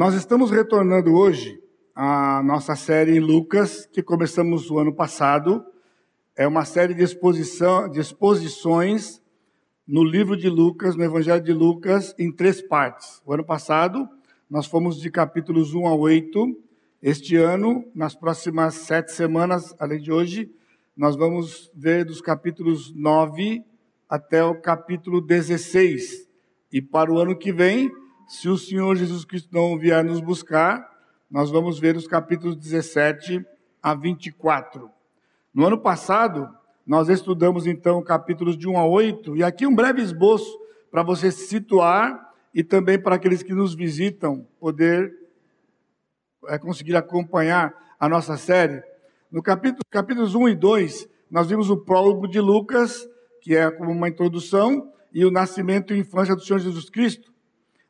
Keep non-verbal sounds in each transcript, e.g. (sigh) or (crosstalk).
Nós estamos retornando hoje à nossa série em Lucas, que começamos o ano passado. É uma série de, exposição, de exposições no livro de Lucas, no Evangelho de Lucas, em três partes. O ano passado, nós fomos de capítulos 1 a 8. Este ano, nas próximas sete semanas, além de hoje, nós vamos ver dos capítulos 9 até o capítulo 16. E para o ano que vem, se o Senhor Jesus Cristo não vier nos buscar, nós vamos ver os capítulos 17 a 24. No ano passado, nós estudamos então capítulos de 1 a 8, e aqui um breve esboço para você se situar e também para aqueles que nos visitam poder é, conseguir acompanhar a nossa série. No capítulo, capítulos 1 e 2, nós vimos o prólogo de Lucas, que é como uma introdução, e o nascimento e infância do Senhor Jesus Cristo.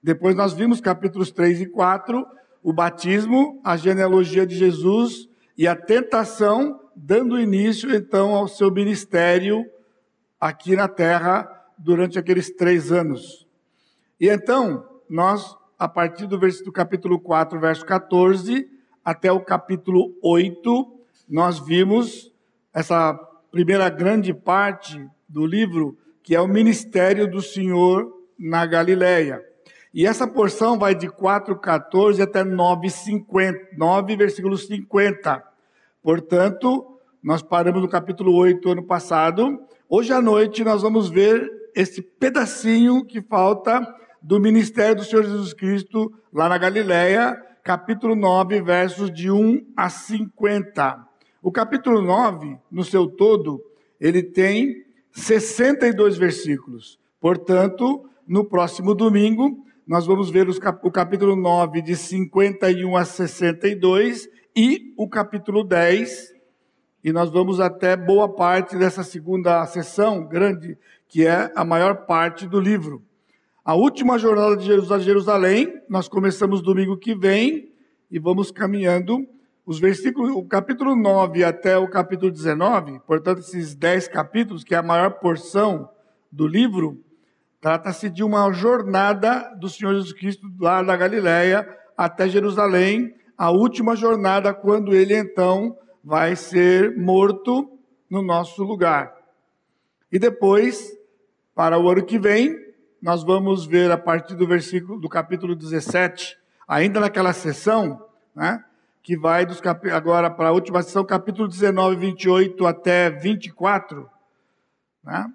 Depois nós vimos capítulos 3 e 4, o batismo, a genealogia de Jesus e a tentação, dando início então ao seu ministério aqui na terra durante aqueles três anos. E então, nós, a partir do, capítulo 4, verso 14, até o capítulo 8, nós vimos essa primeira grande parte do livro, que é o ministério do Senhor na Galileia. E essa porção vai de 4,14 até 9,50, 9, versículo 50. Portanto, nós paramos no capítulo 8 ano passado. Hoje à noite nós vamos ver esse pedacinho que falta do ministério do Senhor Jesus Cristo lá na Galileia, capítulo 9, versos de 1 a 50. O capítulo 9, no seu todo, ele tem 62 versículos. Portanto, no próximo domingo, nós vamos ver o capítulo 9, de 51 a 62, e o capítulo 10, e nós vamos até boa parte dessa segunda sessão grande, que é a maior parte do livro. A última jornada de Jerusalém, nós começamos domingo que vem e vamos caminhando. Os versículos, o capítulo 9 até o capítulo 19, portanto, esses 10 capítulos, que é a maior porção do livro, Trata-se de uma jornada do Senhor Jesus Cristo lá da Galiléia até Jerusalém, a última jornada quando ele então vai ser morto no nosso lugar. E depois, para o ano que vem, nós vamos ver a partir do versículo do capítulo 17, ainda naquela sessão, né, que vai dos cap... agora para a última sessão, capítulo 19, 28 até 24, né?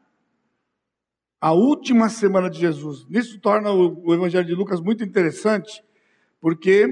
A última semana de Jesus. Isso torna o, Evangelho de Lucas muito interessante, porque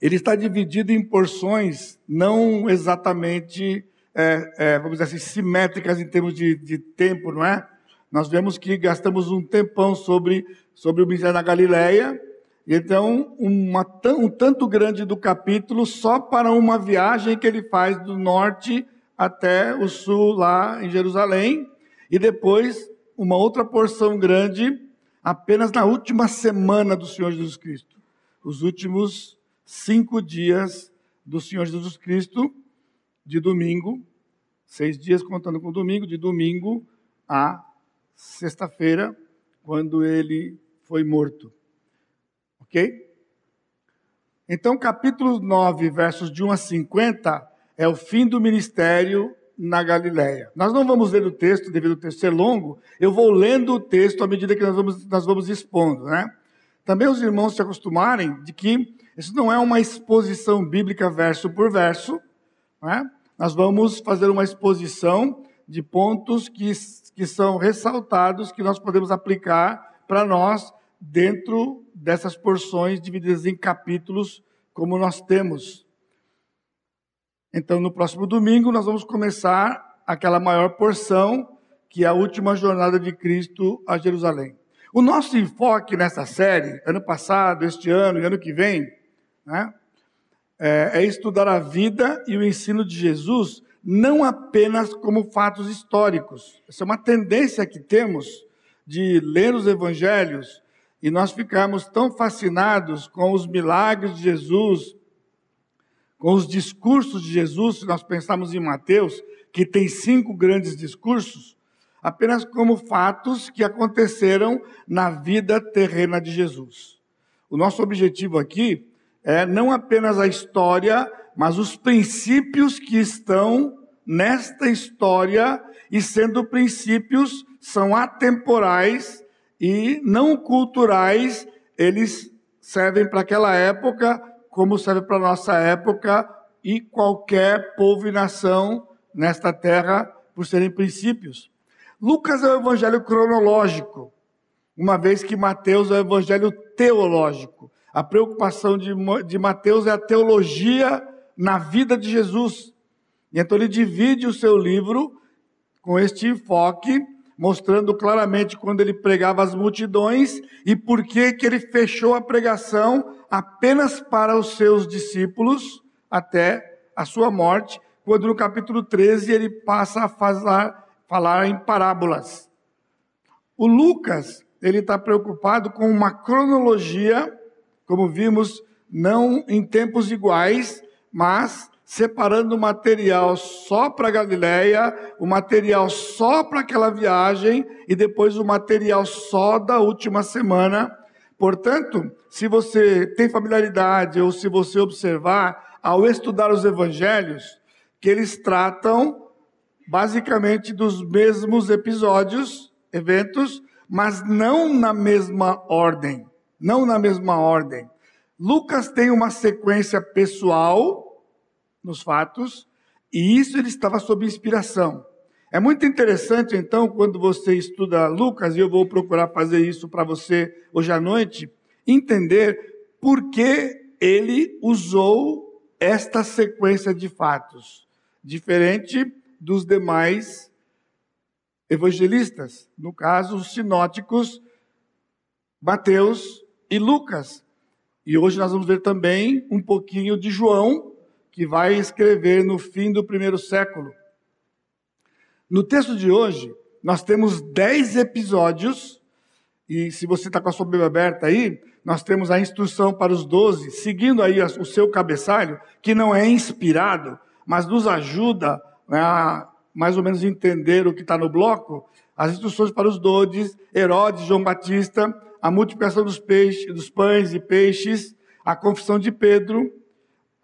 ele está dividido em porções não exatamente, é, é, vamos dizer assim, simétricas em termos de, de, tempo, não é? Nós vemos que gastamos um tempão sobre, sobre o ministério da Galileia, e então uma, um tanto grande do capítulo só para uma viagem que ele faz do norte até o sul, lá em Jerusalém, e depois uma outra porção grande apenas na última semana do Senhor Jesus Cristo. Os últimos cinco dias do Senhor Jesus Cristo, de domingo, seis dias contando com domingo, de domingo a sexta-feira, quando ele foi morto. Ok? Então, capítulo 9, versos de 1 a 50, é o fim do ministério na Galiléia. Nós não vamos ler o texto, devido ao texto ser longo, eu vou lendo o texto à medida que nós vamos, nós vamos expondo, né? Também os irmãos se acostumarem de que isso não é uma exposição bíblica verso por verso, né? Nós vamos fazer uma exposição de pontos que, que são ressaltados, que nós podemos aplicar para nós dentro dessas porções divididas em capítulos, como nós temos então, no próximo domingo, nós vamos começar aquela maior porção, que é a última jornada de Cristo a Jerusalém. O nosso enfoque nessa série, ano passado, este ano e ano que vem, né, é, é estudar a vida e o ensino de Jesus, não apenas como fatos históricos. Essa é uma tendência que temos de ler os evangelhos e nós ficarmos tão fascinados com os milagres de Jesus, com os discursos de Jesus, se nós pensarmos em Mateus, que tem cinco grandes discursos, apenas como fatos que aconteceram na vida terrena de Jesus. O nosso objetivo aqui é não apenas a história, mas os princípios que estão nesta história e sendo princípios são atemporais e não culturais, eles servem para aquela época como serve para a nossa época e qualquer povo e nação nesta terra por serem princípios. Lucas é o evangelho cronológico, uma vez que Mateus é o evangelho teológico. A preocupação de, de Mateus é a teologia na vida de Jesus. E então ele divide o seu livro com este enfoque, mostrando claramente quando ele pregava as multidões e por que que ele fechou a pregação apenas para os seus discípulos até a sua morte, quando no capítulo 13 ele passa a falar, falar em parábolas. O Lucas, ele está preocupado com uma cronologia como vimos, não em tempos iguais, mas separando o material só para Galiléia, o material só para aquela viagem e depois o material só da última semana. Portanto, se você tem familiaridade ou se você observar ao estudar os evangelhos, que eles tratam basicamente dos mesmos episódios, eventos, mas não na mesma ordem não na mesma ordem. Lucas tem uma sequência pessoal nos fatos, e isso ele estava sob inspiração. É muito interessante, então, quando você estuda Lucas, e eu vou procurar fazer isso para você hoje à noite, entender por que ele usou esta sequência de fatos, diferente dos demais evangelistas, no caso, os sinóticos, Mateus, e Lucas. E hoje nós vamos ver também um pouquinho de João, que vai escrever no fim do primeiro século. No texto de hoje, nós temos dez episódios, e se você está com a sua Bíblia aberta aí, nós temos a instrução para os doze, seguindo aí o seu cabeçalho, que não é inspirado, mas nos ajuda né, a mais ou menos entender o que está no bloco, as instruções para os doze, Herodes, João Batista, a multiplicação dos peixes, dos pães e peixes, a confissão de Pedro,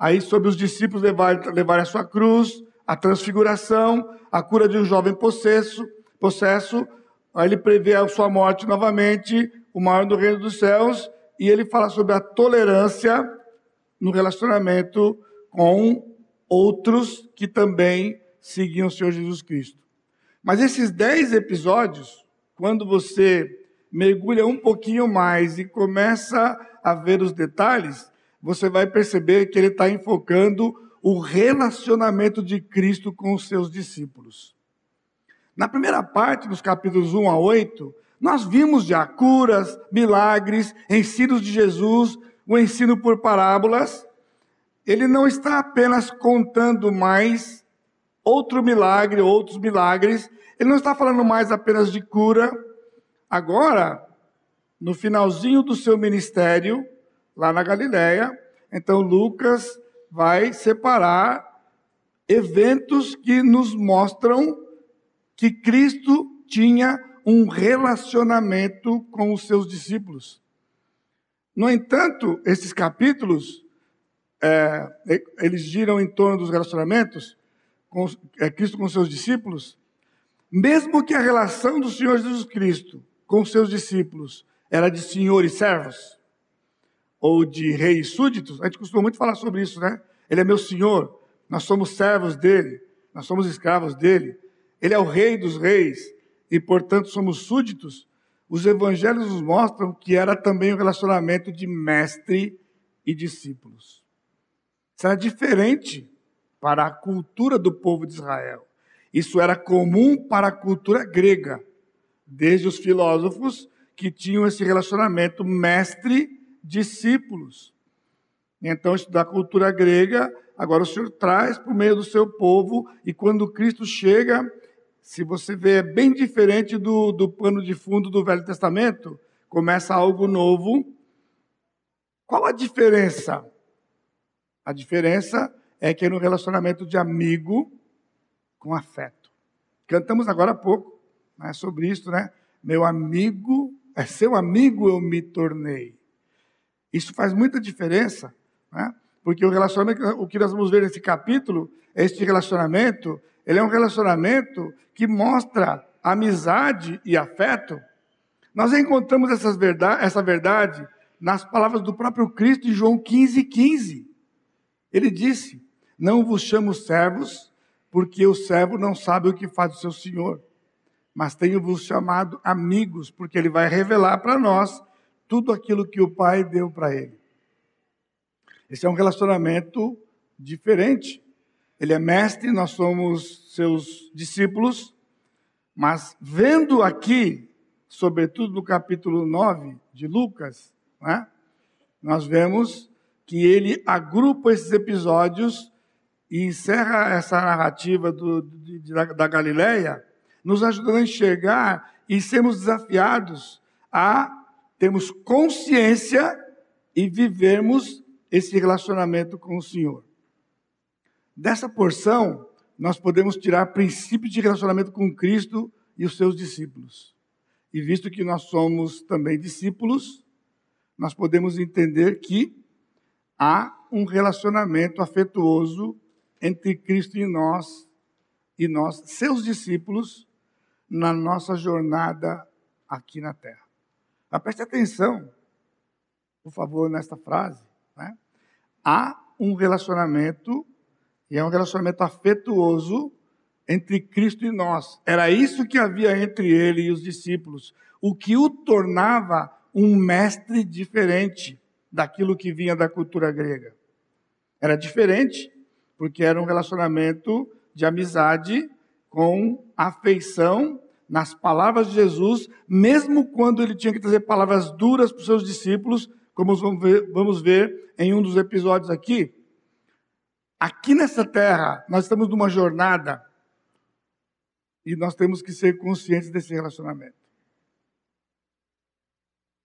aí sobre os discípulos levarem, levarem a sua cruz, a transfiguração, a cura de um jovem possesso, possesso, aí ele prevê a sua morte novamente, o maior do reino dos céus, e ele fala sobre a tolerância no relacionamento com outros que também seguiam o Senhor Jesus Cristo. Mas esses dez episódios, quando você mergulha um pouquinho mais e começa a ver os detalhes, você vai perceber que ele está enfocando o relacionamento de Cristo com os seus discípulos. Na primeira parte, dos capítulos 1 a 8, nós vimos já curas, milagres, ensinos de Jesus, o ensino por parábolas. Ele não está apenas contando mais outro milagre, outros milagres. Ele não está falando mais apenas de cura, Agora, no finalzinho do seu ministério, lá na Galiléia, então Lucas vai separar eventos que nos mostram que Cristo tinha um relacionamento com os seus discípulos. No entanto, esses capítulos, é, eles giram em torno dos relacionamentos com é, Cristo com seus discípulos, mesmo que a relação do Senhor Jesus Cristo com seus discípulos era de senhor e servos? Ou de rei e súditos? A gente costuma muito falar sobre isso, né? Ele é meu senhor, nós somos servos dele, nós somos escravos dele. Ele é o rei dos reis e, portanto, somos súditos. Os evangelhos nos mostram que era também o um relacionamento de mestre e discípulos. Isso era diferente para a cultura do povo de Israel. Isso era comum para a cultura grega desde os filósofos que tinham esse relacionamento mestre-discípulos. Então, estudar a cultura grega, agora o Senhor traz por meio do seu povo, e quando Cristo chega, se você vê, é bem diferente do, do pano de fundo do Velho Testamento, começa algo novo. Qual a diferença? A diferença é que é no relacionamento de amigo com afeto. Cantamos agora há pouco né, sobre isso, né? Meu amigo, é seu amigo eu me tornei. Isso faz muita diferença, né? porque o relacionamento, o que nós vamos ver nesse capítulo, este relacionamento, ele é um relacionamento que mostra amizade e afeto. Nós encontramos essas verdade, essa verdade nas palavras do próprio Cristo em João 15, 15. Ele disse: Não vos chamo servos, porque o servo não sabe o que faz o seu senhor, mas tenho-vos chamado amigos, porque ele vai revelar para nós tudo aquilo que o Pai deu para ele. Esse é um relacionamento diferente. Ele é mestre, nós somos seus discípulos, mas vendo aqui, sobretudo no capítulo 9 de Lucas, né, nós vemos que ele agrupa esses episódios e encerra essa narrativa do, de, da, da Galileia, nos ajudando a enxergar e sermos desafiados a termos consciência e vivermos esse relacionamento com o Senhor. Dessa porção, nós podemos tirar princípios de relacionamento com Cristo e os seus discípulos. E visto que nós somos também discípulos, nós podemos entender que há um relacionamento afetuoso entre Cristo e nós, e nós, seus discípulos, na nossa jornada aqui na terra. Mas preste atenção, por favor, nesta frase. Né? há um relacionamento, e é um relacionamento afetuoso, entre Cristo e nós. Era isso que havia entre ele e os discípulos, o que o tornava um mestre diferente daquilo que vinha da cultura grega. Era diferente, porque era um relacionamento de amizade com afeição nas palavras de Jesus, mesmo quando ele tinha que trazer palavras duras para os seus discípulos, como vamos ver, vamos ver em um dos episódios aqui, aqui nessa terra, nós estamos numa jornada e nós temos que ser conscientes desse relacionamento.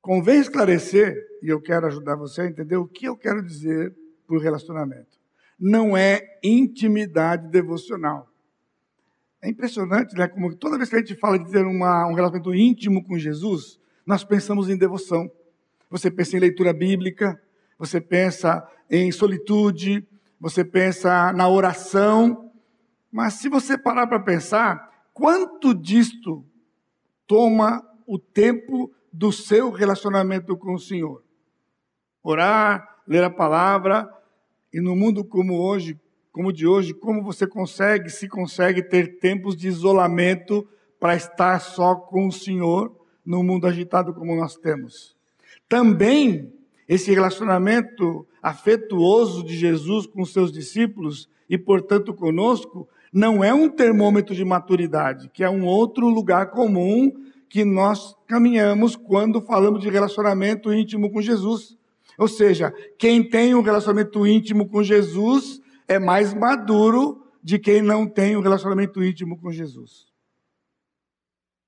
Convém esclarecer, e eu quero ajudar você a entender o que eu quero dizer por relacionamento. Não é intimidade devocional. É impressionante, né? Como toda vez que a gente fala de ter uma, um relacionamento íntimo com Jesus, nós pensamos em devoção você pensa em leitura bíblica, você pensa em solitude, você pensa na oração. Mas se você parar para pensar, quanto disto toma o tempo do seu relacionamento com o Senhor? Orar, ler a palavra, e no mundo como hoje, como de hoje, como você consegue, se consegue ter tempos de isolamento para estar só com o Senhor no mundo agitado como nós temos? Também esse relacionamento afetuoso de Jesus com seus discípulos e, portanto, conosco, não é um termômetro de maturidade, que é um outro lugar comum que nós caminhamos quando falamos de relacionamento íntimo com Jesus. Ou seja, quem tem um relacionamento íntimo com Jesus é mais maduro de quem não tem um relacionamento íntimo com Jesus.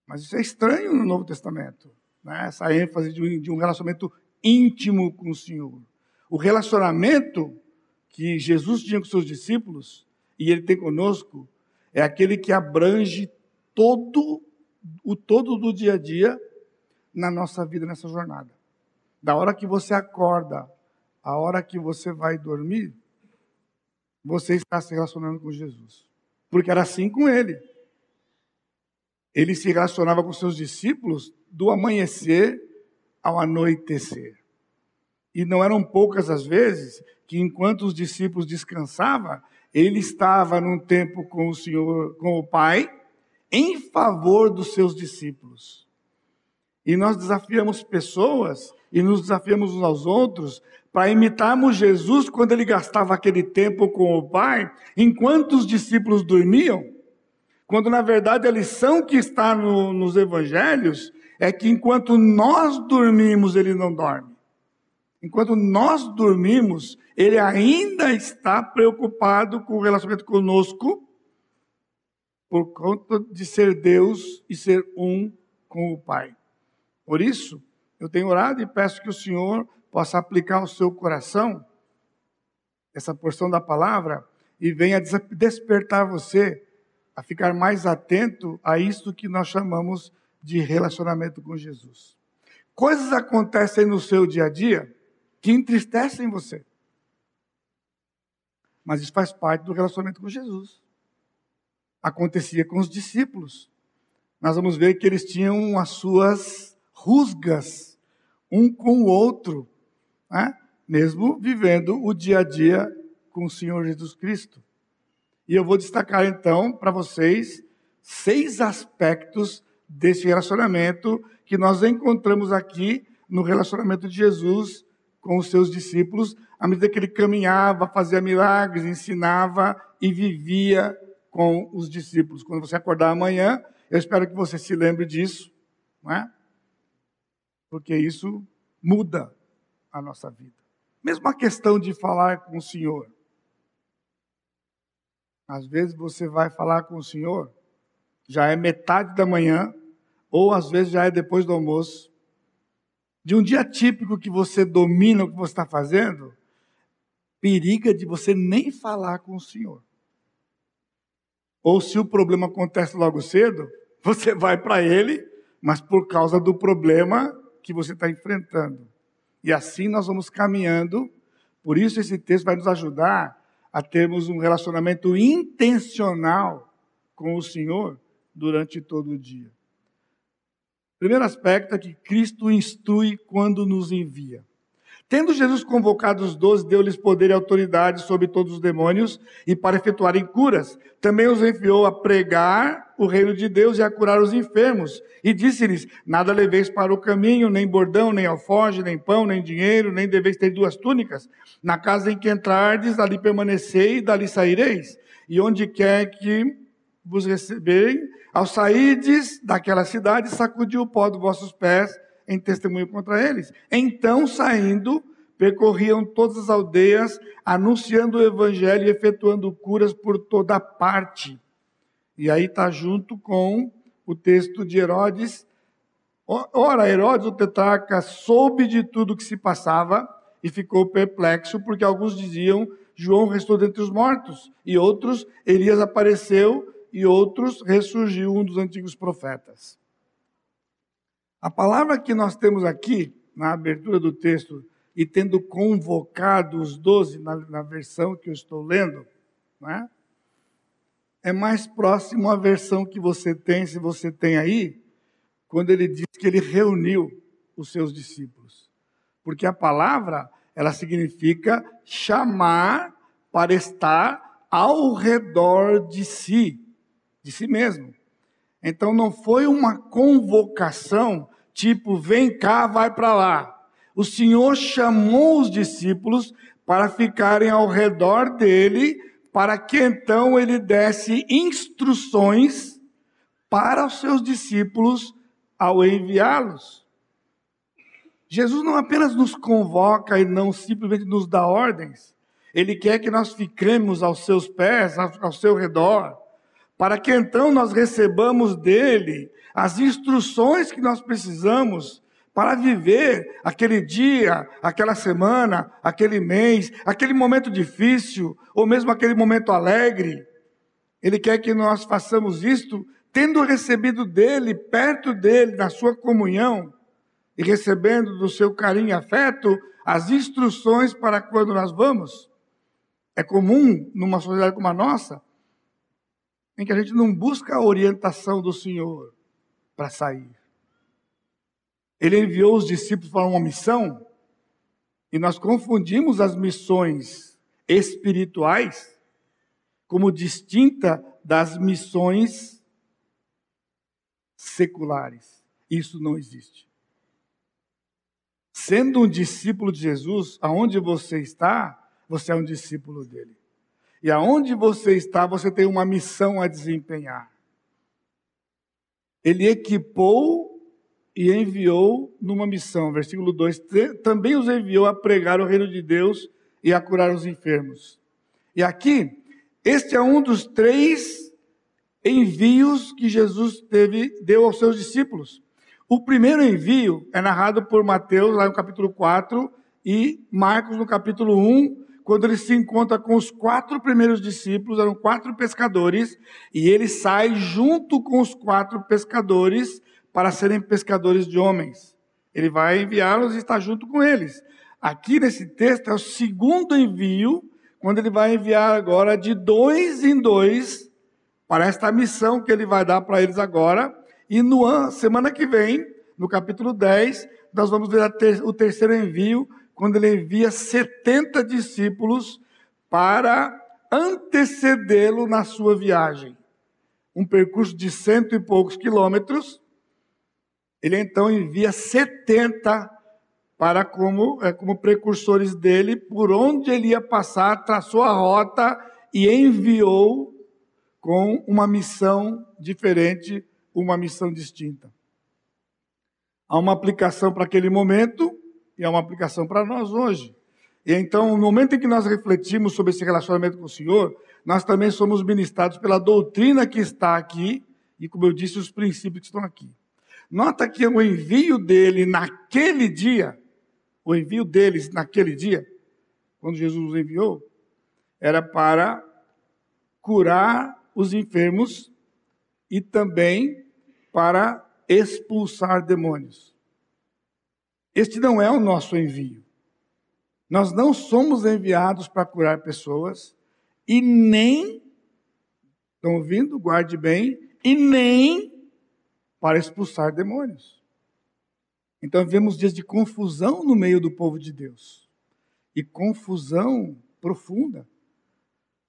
Mas isso é estranho no Novo Testamento né? essa ênfase de um, relacionamento íntimo com o Senhor. O relacionamento que Jesus tinha com seus discípulos e ele tem conosco é aquele que abrange todo o todo do dia a dia na nossa vida nessa jornada. Da hora que você acorda, a hora que você vai dormir, você está se relacionando com Jesus. Porque era assim com ele. Ele se relacionava com seus discípulos do amanhecer ao anoitecer. E não eram poucas as vezes que, enquanto os discípulos descansavam, ele estava num tempo com o Senhor, com o Pai, em favor dos seus discípulos. E nós desafiamos pessoas e nos desafiamos uns aos outros para imitarmos Jesus quando ele gastava aquele tempo com o Pai, enquanto os discípulos dormiam. Quando na verdade a lição que está no, nos evangelhos é que enquanto nós dormimos, ele não dorme. Enquanto nós dormimos, ele ainda está preocupado com o relacionamento conosco, por conta de ser Deus e ser um com o Pai. Por isso, eu tenho orado e peço que o Senhor possa aplicar ao seu coração essa porção da palavra e venha despertar você a ficar mais atento a isto que nós chamamos de relacionamento com Jesus. Coisas acontecem no seu dia a dia que entristecem você. Mas isso faz parte do relacionamento com Jesus. Acontecia com os discípulos. Nós vamos ver que eles tinham as suas rusgas um com o outro, né? mesmo vivendo o dia a dia com o Senhor Jesus Cristo. E eu vou destacar então para vocês seis aspectos desse relacionamento que nós encontramos aqui no relacionamento de Jesus com os seus discípulos, à medida que ele caminhava, fazia milagres, ensinava e vivia com os discípulos. Quando você acordar amanhã, eu espero que você se lembre disso, não é? Porque isso muda a nossa vida. Mesmo a questão de falar com o Senhor. Às vezes você vai falar com o Senhor, já é metade da manhã, ou às vezes já é depois do almoço. De um dia típico que você domina o que você está fazendo, periga de você nem falar com o Senhor. Ou se o problema acontece logo cedo, você vai para Ele, mas por causa do problema que você está enfrentando. E assim nós vamos caminhando. Por isso esse texto vai nos ajudar a termos um relacionamento intencional com o Senhor durante todo o dia. Primeiro aspecto é que Cristo instrui quando nos envia. Tendo Jesus convocado os doze, deu-lhes poder e autoridade sobre todos os demônios e para efetuarem curas. Também os enviou a pregar o reino de Deus e a curar os enfermos. E disse-lhes: Nada leveis para o caminho, nem bordão, nem alforge, nem pão, nem dinheiro, nem deveis ter duas túnicas. Na casa em que entrardes, ali permanecei e dali saireis. E onde quer que vos receberem, ao sairdes daquela cidade, sacudiu o pó dos vossos pés em testemunho contra eles. Então, saindo, percorriam todas as aldeias, anunciando o evangelho e efetuando curas por toda parte. E aí está junto com o texto de Herodes. Ora, Herodes, o tetrarca, soube de tudo que se passava e ficou perplexo, porque alguns diziam: João restou dentre os mortos, e outros, Elias apareceu, e outros, ressurgiu um dos antigos profetas. A palavra que nós temos aqui, na abertura do texto, e tendo convocado os doze, na, na, versão que eu estou lendo, né, é mais próximo à versão que você tem, se você tem aí, quando ele diz que ele reuniu os seus discípulos. Porque a palavra, ela significa chamar para estar ao redor de si, de si mesmo. Então não foi uma convocação tipo, vem cá, vai para lá. O Senhor chamou os discípulos para ficarem ao redor dele, para que então ele desse instruções para os seus discípulos ao enviá-los. Jesus não apenas nos convoca e não simplesmente nos dá ordens, ele quer que nós fiquemos aos seus pés, ao seu redor para que então nós recebamos dele as instruções que nós precisamos para viver aquele dia, aquela semana, aquele mês, aquele momento difícil, ou mesmo aquele momento alegre. Ele quer que nós façamos isto tendo recebido dele, perto dele, na sua comunhão, e recebendo do seu carinho e afeto as instruções para quando nós vamos. É comum, numa sociedade como a nossa, em que a gente não busca a orientação do Senhor para sair. Ele enviou os discípulos para uma missão e nós confundimos as missões espirituais como distinta das missões seculares. Isso não existe. Sendo um discípulo de Jesus, aonde você está, você é um discípulo dele. E aonde você está, você tem uma missão a desempenhar. Ele equipou e enviou numa missão. Versículo 2: também os enviou a pregar o reino de Deus e a curar os enfermos. E aqui, este é um dos três envios que Jesus teve, deu aos seus discípulos. O primeiro envio é narrado por Mateus, lá no capítulo 4, e Marcos, no capítulo 1, quando ele se encontra com os quatro primeiros discípulos, eram quatro pescadores, e ele sai junto com os quatro pescadores para serem pescadores de homens. Ele vai enviá-los e está junto com eles. Aqui nesse texto é o segundo envio, quando ele vai enviar agora de dois em dois para esta missão que ele vai dar para eles agora. E no semana que vem, no capítulo 10, nós vamos ver ter, o terceiro envio, quando ele envia 70 discípulos para antecedê-lo na sua viagem. Um percurso de cento e poucos quilômetros. Ele então envia 70 para como, é, como precursores dele, por onde ele ia passar, traçou a rota e enviou com uma missão diferente, uma missão distinta. Há uma aplicação para aquele momento e há uma aplicação para nós hoje. E então, no momento em que nós refletimos sobre esse relacionamento com o Senhor, nós também somos ministrados pela doutrina que está aqui e, como eu disse, os princípios que estão aqui. Nota que o envio dele naquele dia o envio deles naquele dia, quando Jesus os enviou, era para curar os enfermos e também para expulsar demônios. Este não é o nosso envio. Nós não somos enviados para curar pessoas e nem, estão ouvindo? Guarde bem, e nem para expulsar demônios. Então vemos dias de confusão no meio do povo de Deus. E confusão profunda.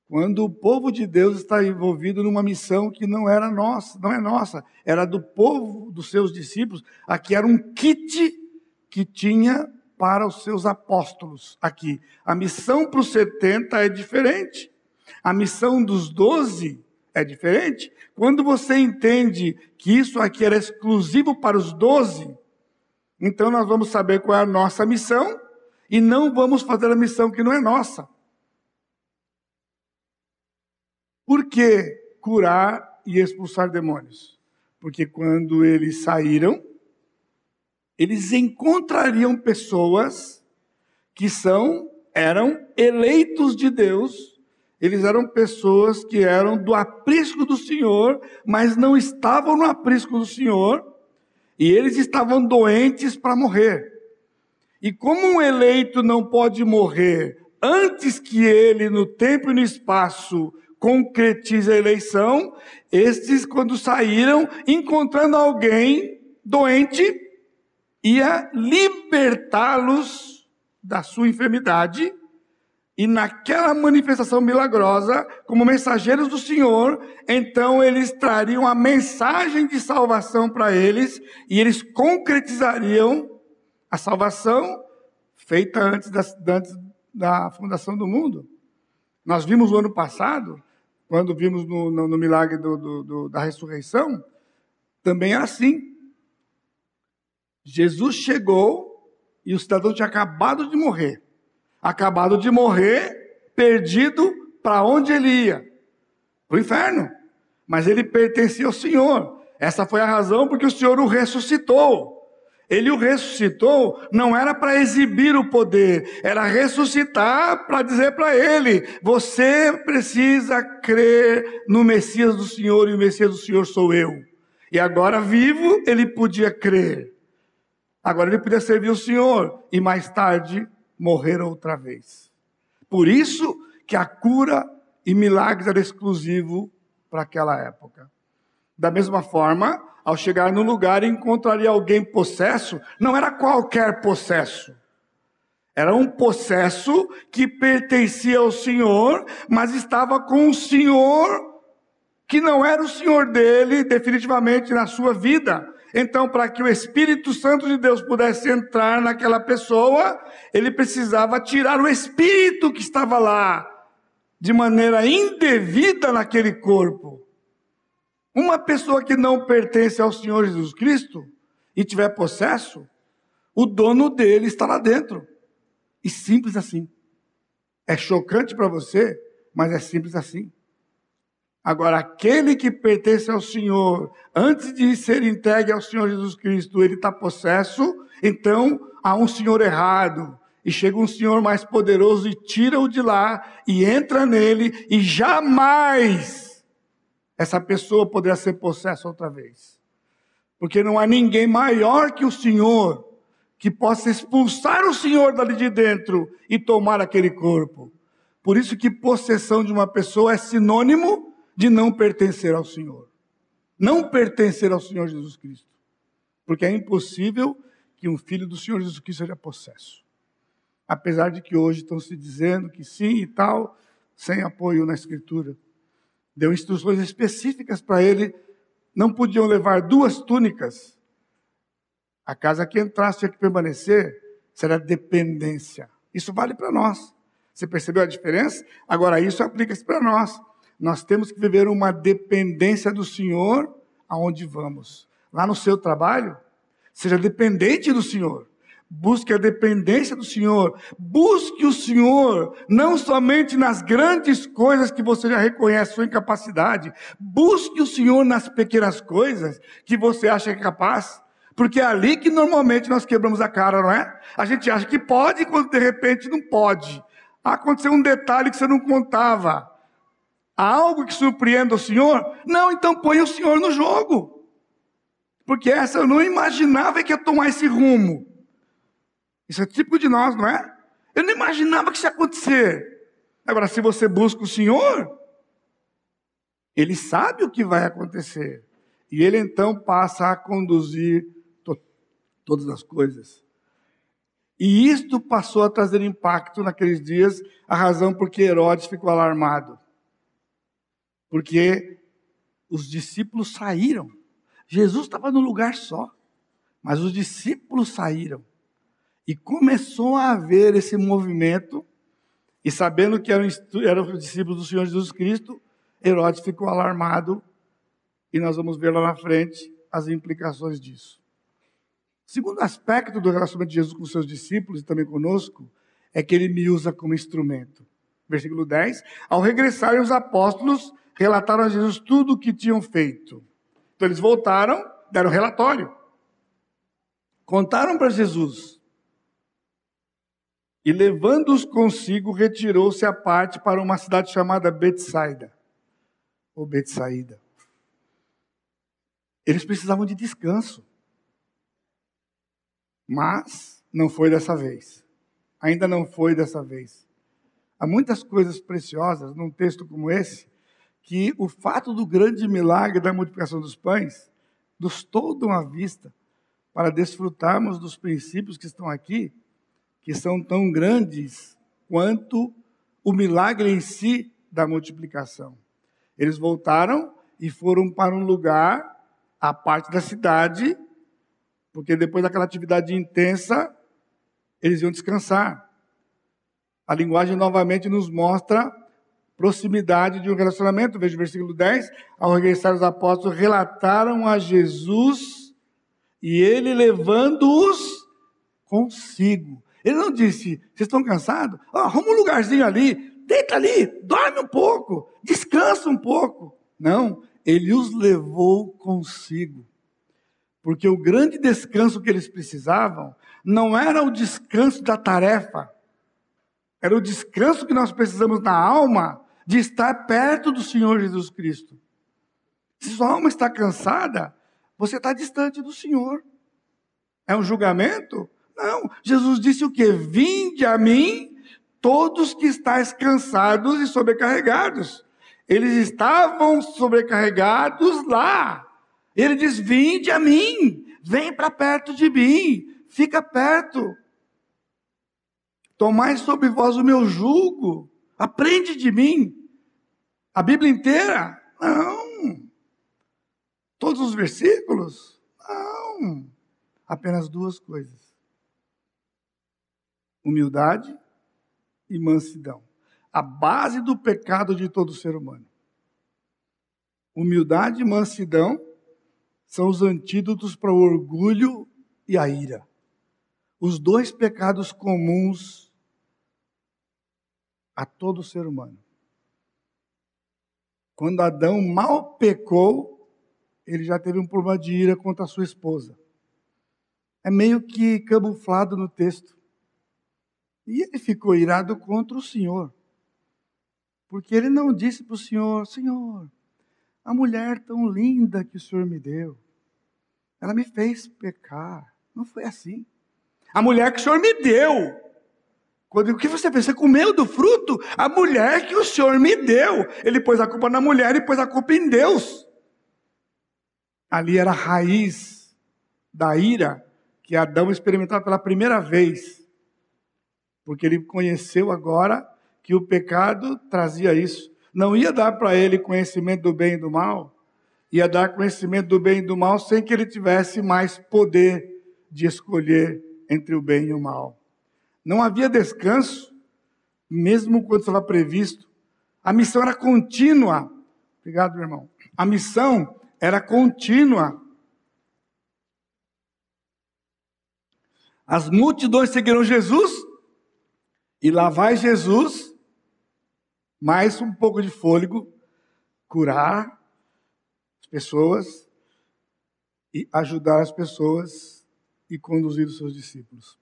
Quando o povo de Deus está envolvido numa missão que não era nossa, não é nossa, era do povo, dos seus discípulos, aqui era um kit que tinha para os seus apóstolos aqui. A missão para os 70 é diferente. A missão dos 12 é diferente. Quando você entende que isso aqui era exclusivo para os 12, então nós vamos saber qual é a nossa missão e não vamos fazer a missão que não é nossa. Por que curar e expulsar demônios? Porque quando eles saíram, eles encontrariam pessoas que são eram eleitos de Deus, eles eram pessoas que eram do aprisco do Senhor, mas não estavam no aprisco do Senhor, e eles estavam doentes para morrer. E como um eleito não pode morrer antes que ele, no tempo e no espaço, concretize a eleição, estes, quando saíram, encontrando alguém doente, ia libertá-los da sua enfermidade e naquela manifestação milagrosa, como mensageiros do Senhor, então eles trariam a mensagem de salvação para eles e eles concretizariam a salvação feita antes da, antes da fundação do mundo. Nós vimos no ano passado, quando vimos no, no, no milagre do, do, do, da ressurreição, também era assim. Jesus chegou e o cidadão tinha acabado de morrer acabado de morrer, perdido para onde ele ia? Para o inferno. Mas ele pertencia ao Senhor. Essa foi a razão porque o Senhor o ressuscitou. Ele o ressuscitou não era para exibir o poder, era ressuscitar para dizer para ele: você precisa crer no Messias do Senhor e o Messias do Senhor sou eu. E agora vivo, ele podia crer. Agora ele podia servir o Senhor e mais tarde morrer outra vez. Por isso que a cura e milagres era exclusivo para aquela época. Da mesma forma, ao chegar no lugar encontraria alguém possesso, não era qualquer possesso. Era um possesso que pertencia ao Senhor, mas estava com o Senhor que não era o Senhor dele definitivamente na sua vida. Então, para que o Espírito Santo de Deus pudesse entrar naquela pessoa, ele precisava tirar o espírito que estava lá de maneira indevida naquele corpo. Uma pessoa que não pertence ao Senhor Jesus Cristo e tiver possesso, o dono dele está lá dentro. E simples assim. É chocante para você, mas é simples assim. Agora, aquele que pertence ao Senhor, antes de ser entregue ao Senhor Jesus Cristo, ele está possesso, então há um Senhor errado. E chega um Senhor mais poderoso e tira-o de lá e entra nele, e jamais essa pessoa poderá ser possessa outra vez. Porque não há ninguém maior que o Senhor que possa expulsar o Senhor dali de dentro e tomar aquele corpo. Por isso que possessão de uma pessoa é sinônimo de não pertencer ao Senhor. Não pertencer ao Senhor Jesus Cristo. Porque é impossível que um filho do Senhor Jesus Cristo seja possesso. Apesar de que hoje estão se dizendo que sim e tal, sem apoio na Escritura. Deu instruções específicas para ele. Não podiam levar duas túnicas. A casa que entrasse tinha que permanecer. Será dependência. Isso vale para nós. Você percebeu a diferença? Agora, isso aplica-se para nós. Nós temos que viver uma dependência do Senhor aonde vamos. Lá no seu trabalho, seja dependente do Senhor. Busque a dependência do Senhor. Busque o Senhor, não somente nas grandes coisas que você já reconhece sua incapacidade. Busque o Senhor nas pequenas coisas que você acha que é capaz. Porque é ali que normalmente nós quebramos a cara, não é? A gente acha que pode quando de repente não pode. Aconteceu um detalhe que você não contava. Há algo que surpreenda o Senhor? Não, então põe o Senhor no jogo. Porque essa eu não imaginava que ia tomar esse rumo. Isso é típico de nós, não é? Eu não imaginava que isso ia acontecer. Agora, se você busca o Senhor, Ele sabe o que vai acontecer. E Ele então passa a conduzir to todas as coisas. E isto passou a trazer impacto naqueles dias, a razão por que Herodes ficou alarmado. Porque os discípulos saíram. Jesus estava no lugar só, mas os discípulos saíram. E começou a haver esse movimento, e sabendo que eram, eram os discípulos do Senhor Jesus Cristo, Herodes ficou alarmado, e nós vamos ver lá na frente as implicações disso. Segundo aspecto do relacionamento de Jesus com seus discípulos e também conosco, é que ele me usa como instrumento. Versículo 10: Ao regressarem os apóstolos, relataram a Jesus tudo o que tinham feito. Então eles voltaram, deram relatório. Contaram para Jesus. E levando-os consigo, retirou-se à parte para uma cidade chamada Betsaida. Ou Betsaida. Eles precisavam de descanso. Mas não foi dessa vez. Ainda não foi dessa vez. Há muitas coisas preciosas num texto como esse, que o fato do grande milagre da multiplicação dos pães nos toldam à vista para desfrutarmos dos princípios que estão aqui, que são tão grandes quanto o milagre em si da multiplicação. Eles voltaram e foram para um lugar, a parte da cidade, porque depois daquela atividade intensa, eles iam descansar. A linguagem novamente nos mostra proximidade de um relacionamento. Veja o versículo 10. Ao regressar os apóstolos, relataram a Jesus e ele levando-os consigo. Ele não disse, vocês estão cansados? Oh, arruma um lugarzinho ali, deita ali, dorme um pouco, descansa um pouco. Não, ele os levou consigo. Porque o grande descanso que eles precisavam não era o descanso da tarefa, era o descanso que nós precisamos na alma de estar perto do Senhor Jesus Cristo. Se sua alma está cansada, você está distante do Senhor. É um julgamento? Não. Jesus disse o que? Vinde a mim, todos que estáis cansados e sobrecarregados. Eles estavam sobrecarregados lá. Ele diz: Vinde a mim, vem para perto de mim, fica perto. Tomai sobre vós o meu jugo, aprende de mim. A Bíblia inteira? Não. Todos os versículos? Não. Apenas duas coisas: humildade e mansidão. A base do pecado de todo ser humano. Humildade e mansidão são os antídotos para o orgulho e a ira. Os dois pecados comuns a todo ser humano. Quando Adão mal pecou, ele já teve um problema de ira contra a sua esposa. É meio que camuflado no texto. E ele ficou irado contra o Senhor. Porque ele não disse para o Senhor: Senhor, a mulher tão linda que o Senhor me deu, ela me fez pecar. Não foi assim. A mulher que o Senhor me deu. Quando, o que você fez? Você comeu do fruto? A mulher que o Senhor me deu. Ele pôs a culpa na mulher e pôs a culpa em Deus. Ali era a raiz da ira que Adão experimentava pela primeira vez. Porque ele conheceu agora que o pecado trazia isso. Não ia dar para ele conhecimento do bem e do mal, ia dar conhecimento do bem e do mal sem que ele tivesse mais poder de escolher entre o bem e o mal. Não havia descanso, mesmo quando estava previsto. A missão era contínua. Obrigado, meu irmão. A missão era contínua. As multidões seguiram Jesus, e lá vai Jesus, mais um pouco de fôlego, curar as pessoas e ajudar as pessoas e conduzir os seus discípulos.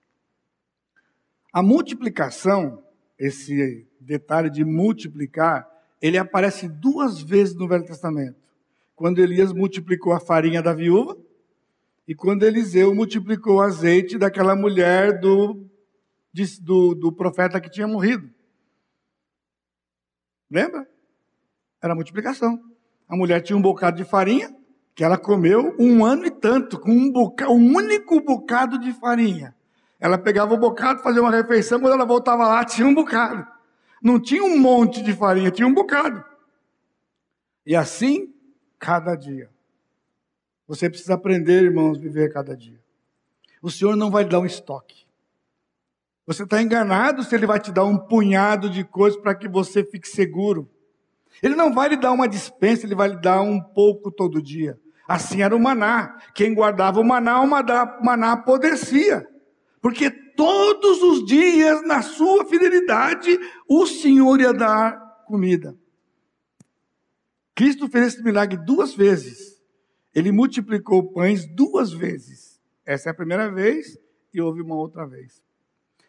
A multiplicação, esse detalhe de multiplicar, ele aparece duas vezes no Velho Testamento. Quando Elias multiplicou a farinha da viúva e quando Eliseu multiplicou o azeite daquela mulher do, do, do profeta que tinha morrido. Lembra? Era multiplicação. A mulher tinha um bocado de farinha, que ela comeu um ano e tanto, com um, boca, um único bocado de farinha. Ela pegava o bocado, fazia uma refeição, quando ela voltava lá, tinha um bocado. Não tinha um monte de farinha, tinha um bocado. E assim, cada dia. Você precisa aprender, irmãos, viver cada dia. O Senhor não vai dar um estoque. Você está enganado se Ele vai te dar um punhado de coisas para que você fique seguro. Ele não vai lhe dar uma dispensa, Ele vai lhe dar um pouco todo dia. Assim era o maná. Quem guardava o maná, o maná apodrecia. Porque todos os dias, na sua fidelidade, o Senhor ia dar comida. Cristo fez esse milagre duas vezes. Ele multiplicou pães duas vezes. Essa é a primeira vez e houve uma outra vez.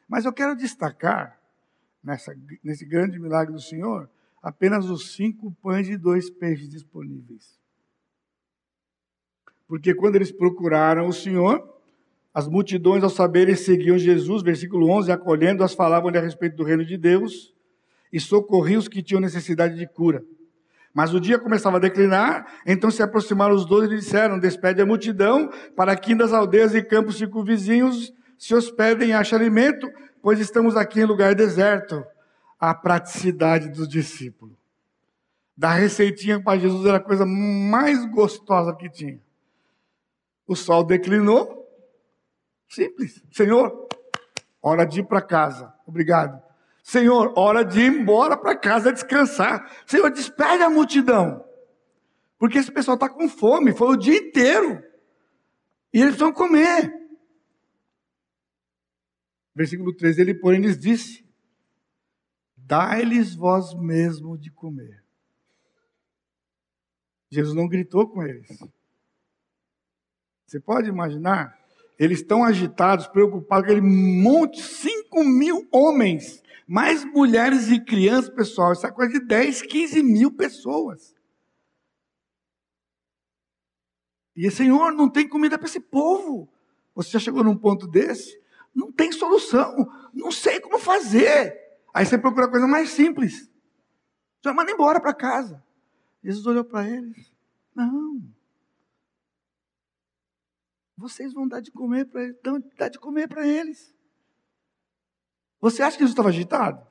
Mas eu quero destacar, nessa, nesse grande milagre do Senhor, apenas os cinco pães e dois peixes disponíveis. Porque quando eles procuraram o Senhor, as multidões, ao saberem, seguiam Jesus, versículo 11, acolhendo-as, falavam-lhe a respeito do reino de Deus e socorriam os que tinham necessidade de cura. Mas o dia começava a declinar, então se aproximaram os dois e disseram: Despede a multidão, para que das aldeias e campos circunvizinhos se hospedem e achem alimento, pois estamos aqui em lugar deserto. A praticidade dos discípulos. Dar receitinha para Jesus era a coisa mais gostosa que tinha. O sol declinou, Simples. Senhor, hora de ir para casa. Obrigado. Senhor, hora de ir embora para casa descansar. Senhor, despede a multidão. Porque esse pessoal está com fome, foi o dia inteiro. E eles precisam comer. Versículo 13, ele porém lhes disse: Dai-lhes vós mesmo de comer. Jesus não gritou com eles. Você pode imaginar eles estão agitados, preocupados com aquele monte, 5 mil homens, mais mulheres e crianças, pessoal. Isso é coisa de 10, 15 mil pessoas. E Senhor, não tem comida para esse povo. Você já chegou num ponto desse? Não tem solução. Não sei como fazer. Aí você procura coisa mais simples. Já manda embora para casa. Jesus olhou para eles. Não. Vocês vão dar de comer para eles, dar de comer para eles. Você acha que Jesus estava agitado?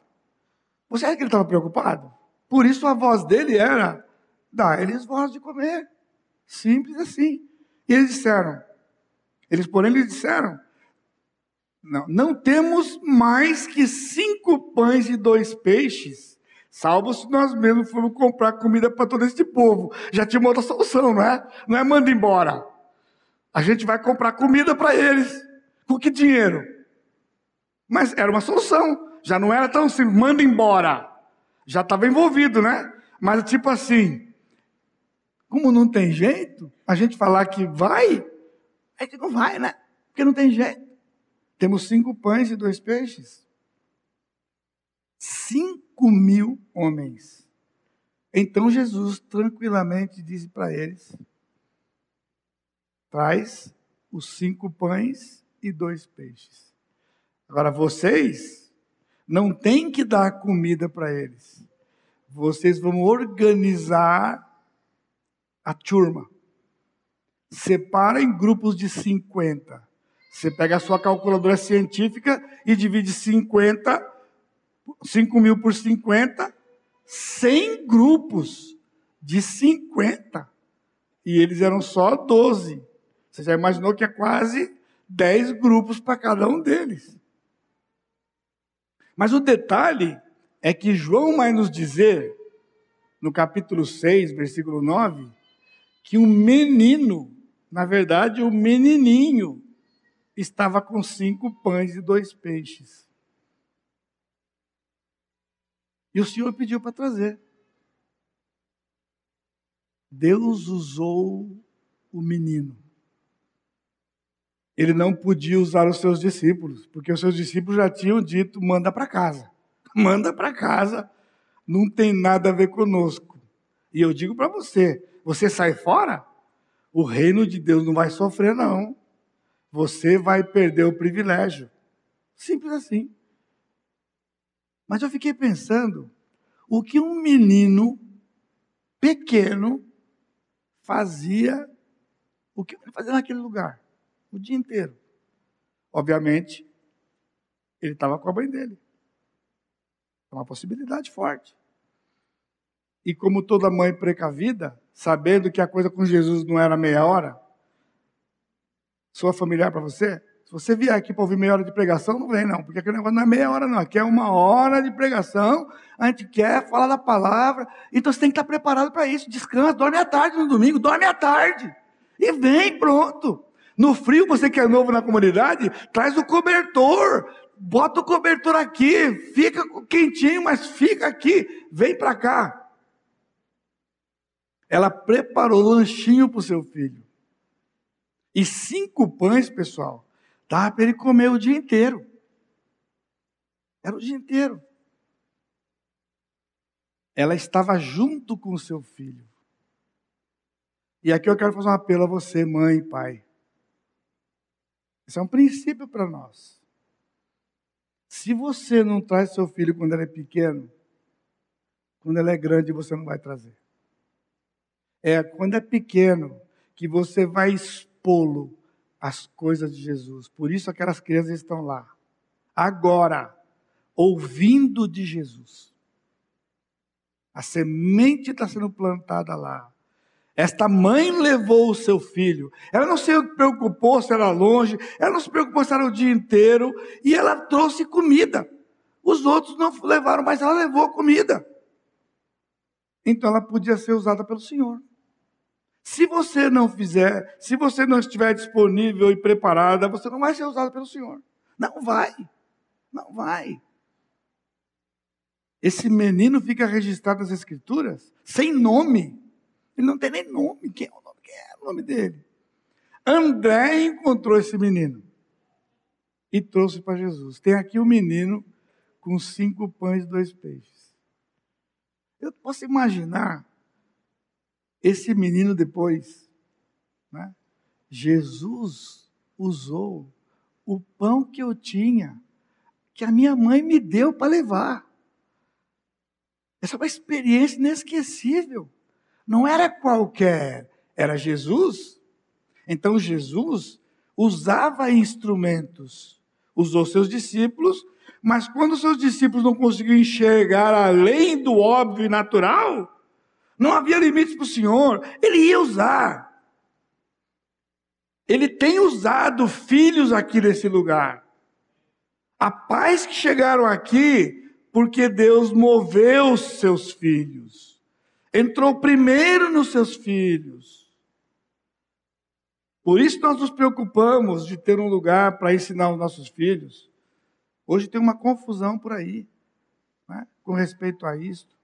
Você acha que ele estava preocupado? Por isso a voz dele era: dá eles voz de comer. Simples assim. E eles disseram, eles porém lhe disseram, não, não temos mais que cinco pães e dois peixes, salvo se nós mesmos formos comprar comida para todo este povo. Já tinha uma outra solução, não é? Não é manda embora. A gente vai comprar comida para eles. Com que dinheiro? Mas era uma solução. Já não era tão simples, manda embora. Já estava envolvido, né? Mas tipo assim, como não tem jeito, a gente falar que vai, a gente não vai, né? Porque não tem jeito. Temos cinco pães e dois peixes. Cinco mil homens. Então Jesus tranquilamente disse para eles: traz os cinco pães e dois peixes. Agora vocês não têm que dar comida para eles. Vocês vão organizar a turma. Separa em grupos de 50. Você pega a sua calculadora científica e divide 50, 5 mil por 50, 100 grupos de 50. E eles eram só 12. Você já imaginou que é quase 10 grupos para cada um deles. Mas o detalhe é que João vai nos dizer, no capítulo 6, versículo 9, que um menino, na verdade, o um menininho, estava com cinco pães e dois peixes. E o Senhor pediu para trazer. Deus usou o menino. Ele não podia usar os seus discípulos, porque os seus discípulos já tinham dito: manda para casa, (laughs) manda para casa, não tem nada a ver conosco. E eu digo para você: você sai fora, o reino de Deus não vai sofrer, não. Você vai perder o privilégio. Simples assim. Mas eu fiquei pensando, o que um menino pequeno fazia, o que ele fazia naquele lugar, o dia inteiro. Obviamente, ele estava com a mãe dele. É uma possibilidade forte. E como toda mãe precavida, sabendo que a coisa com Jesus não era meia hora, sua familiar para você? Se você vier aqui para ouvir meia hora de pregação, não vem não, porque aquele negócio não é meia hora não, aqui é uma hora de pregação, a gente quer falar da palavra, então você tem que estar preparado para isso, descansa, dorme à tarde no domingo, dorme à tarde, e vem, pronto. No frio, você que é novo na comunidade, traz o cobertor, bota o cobertor aqui, fica quentinho, mas fica aqui, vem para cá. Ela preparou lanchinho para o seu filho. E cinco pães, pessoal, Dava para ele comer o dia inteiro. Era o dia inteiro. Ela estava junto com o seu filho. E aqui eu quero fazer um apelo a você, mãe e pai. Isso é um princípio para nós. Se você não traz seu filho quando ele é pequeno, quando ele é grande você não vai trazer. É quando é pequeno que você vai expô-lo as coisas de Jesus. Por isso aquelas crianças estão lá. Agora, ouvindo de Jesus. A semente está sendo plantada lá. Esta mãe levou o seu filho. Ela não se preocupou se era longe, ela não se preocupou se era o dia inteiro, e ela trouxe comida. Os outros não levaram, mas ela levou comida. Então ela podia ser usada pelo Senhor. Se você não fizer, se você não estiver disponível e preparada, você não vai ser usado pelo Senhor. Não vai. Não vai. Esse menino fica registrado nas Escrituras sem nome. Ele não tem nem nome. Quem é o nome? Quem é o nome dele? André encontrou esse menino e trouxe para Jesus. Tem aqui o um menino com cinco pães e dois peixes. Eu posso imaginar esse menino depois, né? Jesus usou o pão que eu tinha, que a minha mãe me deu para levar. Essa é uma experiência inesquecível. Não era qualquer, era Jesus. Então Jesus usava instrumentos, usou seus discípulos, mas quando seus discípulos não conseguiam enxergar além do óbvio e natural, não havia limites para o Senhor. Ele ia usar. Ele tem usado filhos aqui nesse lugar. Há pais que chegaram aqui porque Deus moveu seus filhos. Entrou primeiro nos seus filhos. Por isso nós nos preocupamos de ter um lugar para ensinar os nossos filhos. Hoje tem uma confusão por aí, né, com respeito a isto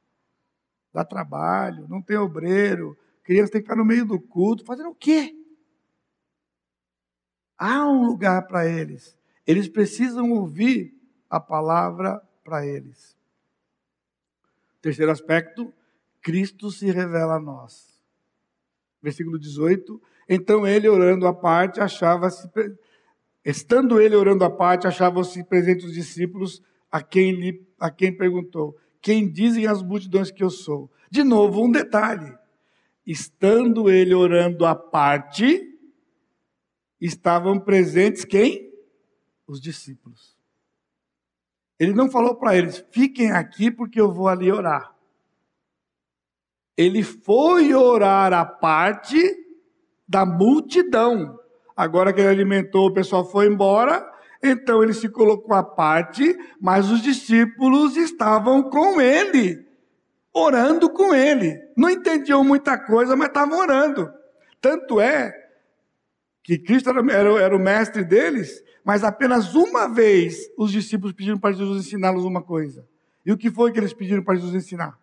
dá trabalho, não tem obreiro, criança tem que ficar no meio do culto, fazendo o quê? Há um lugar para eles. Eles precisam ouvir a palavra para eles. Terceiro aspecto, Cristo se revela a nós. Versículo 18. Então ele, orando à parte, achava-se Estando ele orando à parte, achavam-se presentes os discípulos a quem, lhe, a quem perguntou: Quem dizem as multidões que eu sou? De novo, um detalhe. Estando ele orando à parte, estavam presentes quem? Os discípulos. Ele não falou para eles: fiquem aqui porque eu vou ali orar. Ele foi orar à parte da multidão. Agora que ele alimentou, o pessoal foi embora, então ele se colocou à parte, mas os discípulos estavam com ele, orando com ele. Não entendiam muita coisa, mas estavam orando. Tanto é que Cristo era, era, era o mestre deles, mas apenas uma vez os discípulos pediram para Jesus ensiná-los uma coisa. E o que foi que eles pediram para Jesus ensinar?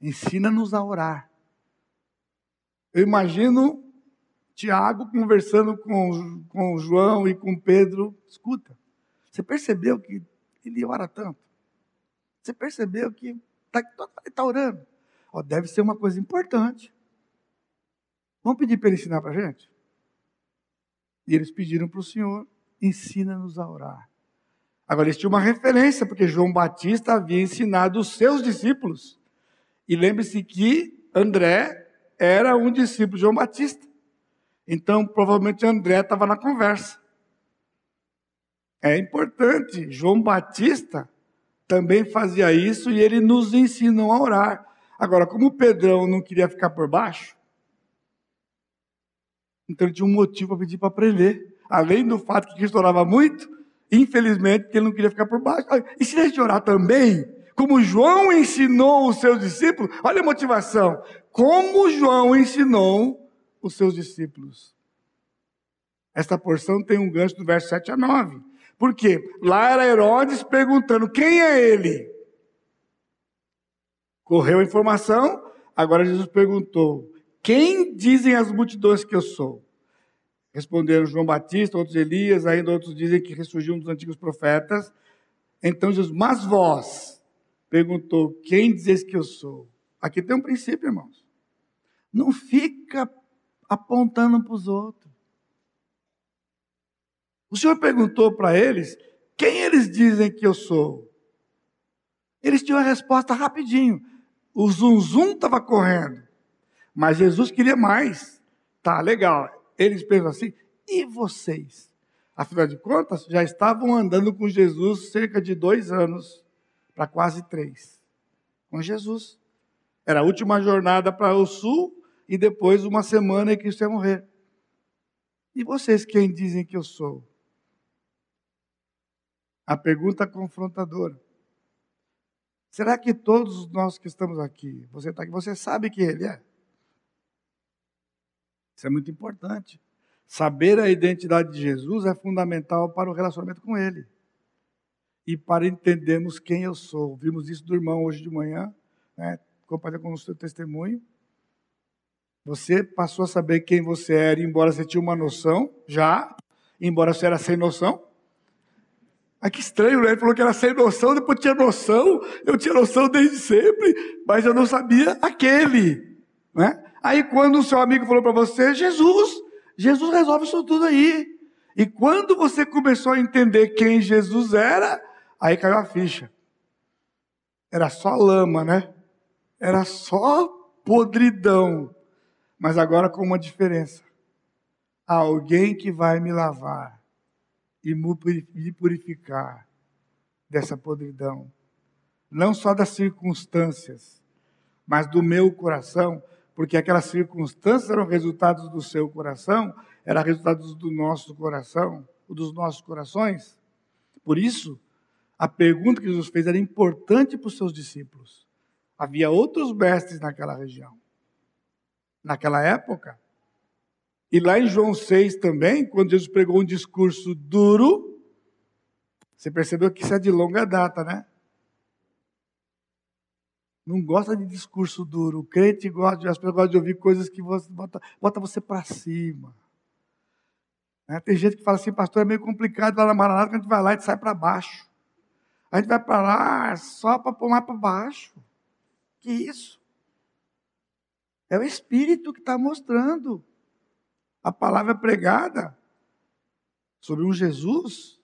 Ensina-nos a orar. Eu imagino Tiago conversando com, com João e com Pedro. Escuta, você percebeu que ele ora tanto? Você percebeu que está tá orando? Oh, deve ser uma coisa importante. Vamos pedir para ele ensinar para a gente? E eles pediram para o Senhor, ensina-nos a orar. Agora, eles tinham uma referência, porque João Batista havia ensinado os seus discípulos. E lembre-se que André era um discípulo de João Batista. Então, provavelmente André estava na conversa. É importante, João Batista também fazia isso e ele nos ensinou a orar. Agora, como Pedrão não queria ficar por baixo, então ele tinha um motivo para pedir para aprender. Além do fato que Cristo orava muito, infelizmente, ele não queria ficar por baixo. E se a gente orar também, como João ensinou os seus discípulos, olha a motivação. Como João ensinou os seus discípulos. Esta porção tem um gancho do verso 7 a 9. Por quê? Lá era Herodes perguntando: quem é ele? Correu a informação, agora Jesus perguntou: quem dizem as multidões que eu sou? Responderam João Batista, outros Elias, ainda outros dizem que ressurgiu um dos antigos profetas. Então Jesus, mas vós, perguntou, quem dizes que eu sou? Aqui tem um princípio, irmãos. Não fica apontando para os outros. O Senhor perguntou para eles, quem eles dizem que eu sou? Eles tinham a resposta rapidinho. O zum zum estava correndo. Mas Jesus queria mais. Tá, legal. Eles pensam assim, e vocês? Afinal de contas, já estavam andando com Jesus cerca de dois anos, para quase três. Com Jesus. Era a última jornada para o sul e depois uma semana em que Cristo ia morrer. E vocês quem dizem que eu sou? A pergunta confrontadora. Será que todos nós que estamos aqui, você está aqui, você sabe que Ele é? Isso é muito importante. Saber a identidade de Jesus é fundamental para o relacionamento com Ele. E para entendermos quem eu sou. Vimos isso do irmão hoje de manhã, né? compartilhando com o seu testemunho. Você passou a saber quem você era, embora você tinha uma noção, já, embora você era sem noção. Ah, que estranho, né? Ele falou que era sem noção, depois tinha noção, eu tinha noção desde sempre, mas eu não sabia aquele. Né? Aí quando o seu amigo falou para você, Jesus, Jesus resolve isso tudo aí. E quando você começou a entender quem Jesus era, aí caiu a ficha. Era só lama, né? Era só podridão. Mas agora com uma diferença. Há alguém que vai me lavar e me purificar dessa podridão. Não só das circunstâncias, mas do meu coração porque aquelas circunstâncias eram resultados do seu coração, eram resultados do nosso coração, dos nossos corações. Por isso, a pergunta que Jesus fez era importante para os seus discípulos. Havia outros mestres naquela região, naquela época. E lá em João 6 também, quando Jesus pregou um discurso duro, você percebeu que isso é de longa data, né? não gosta de discurso duro. O crente gosta, as pessoas gostam de ouvir coisas que você, bota, bota você para cima. Né? Tem gente que fala assim, pastor, é meio complicado lá na Maranata, que a gente vai lá e sai para baixo. A gente vai para lá só para mais para baixo. Que isso? É o Espírito que está mostrando. A palavra pregada. sobre um Jesus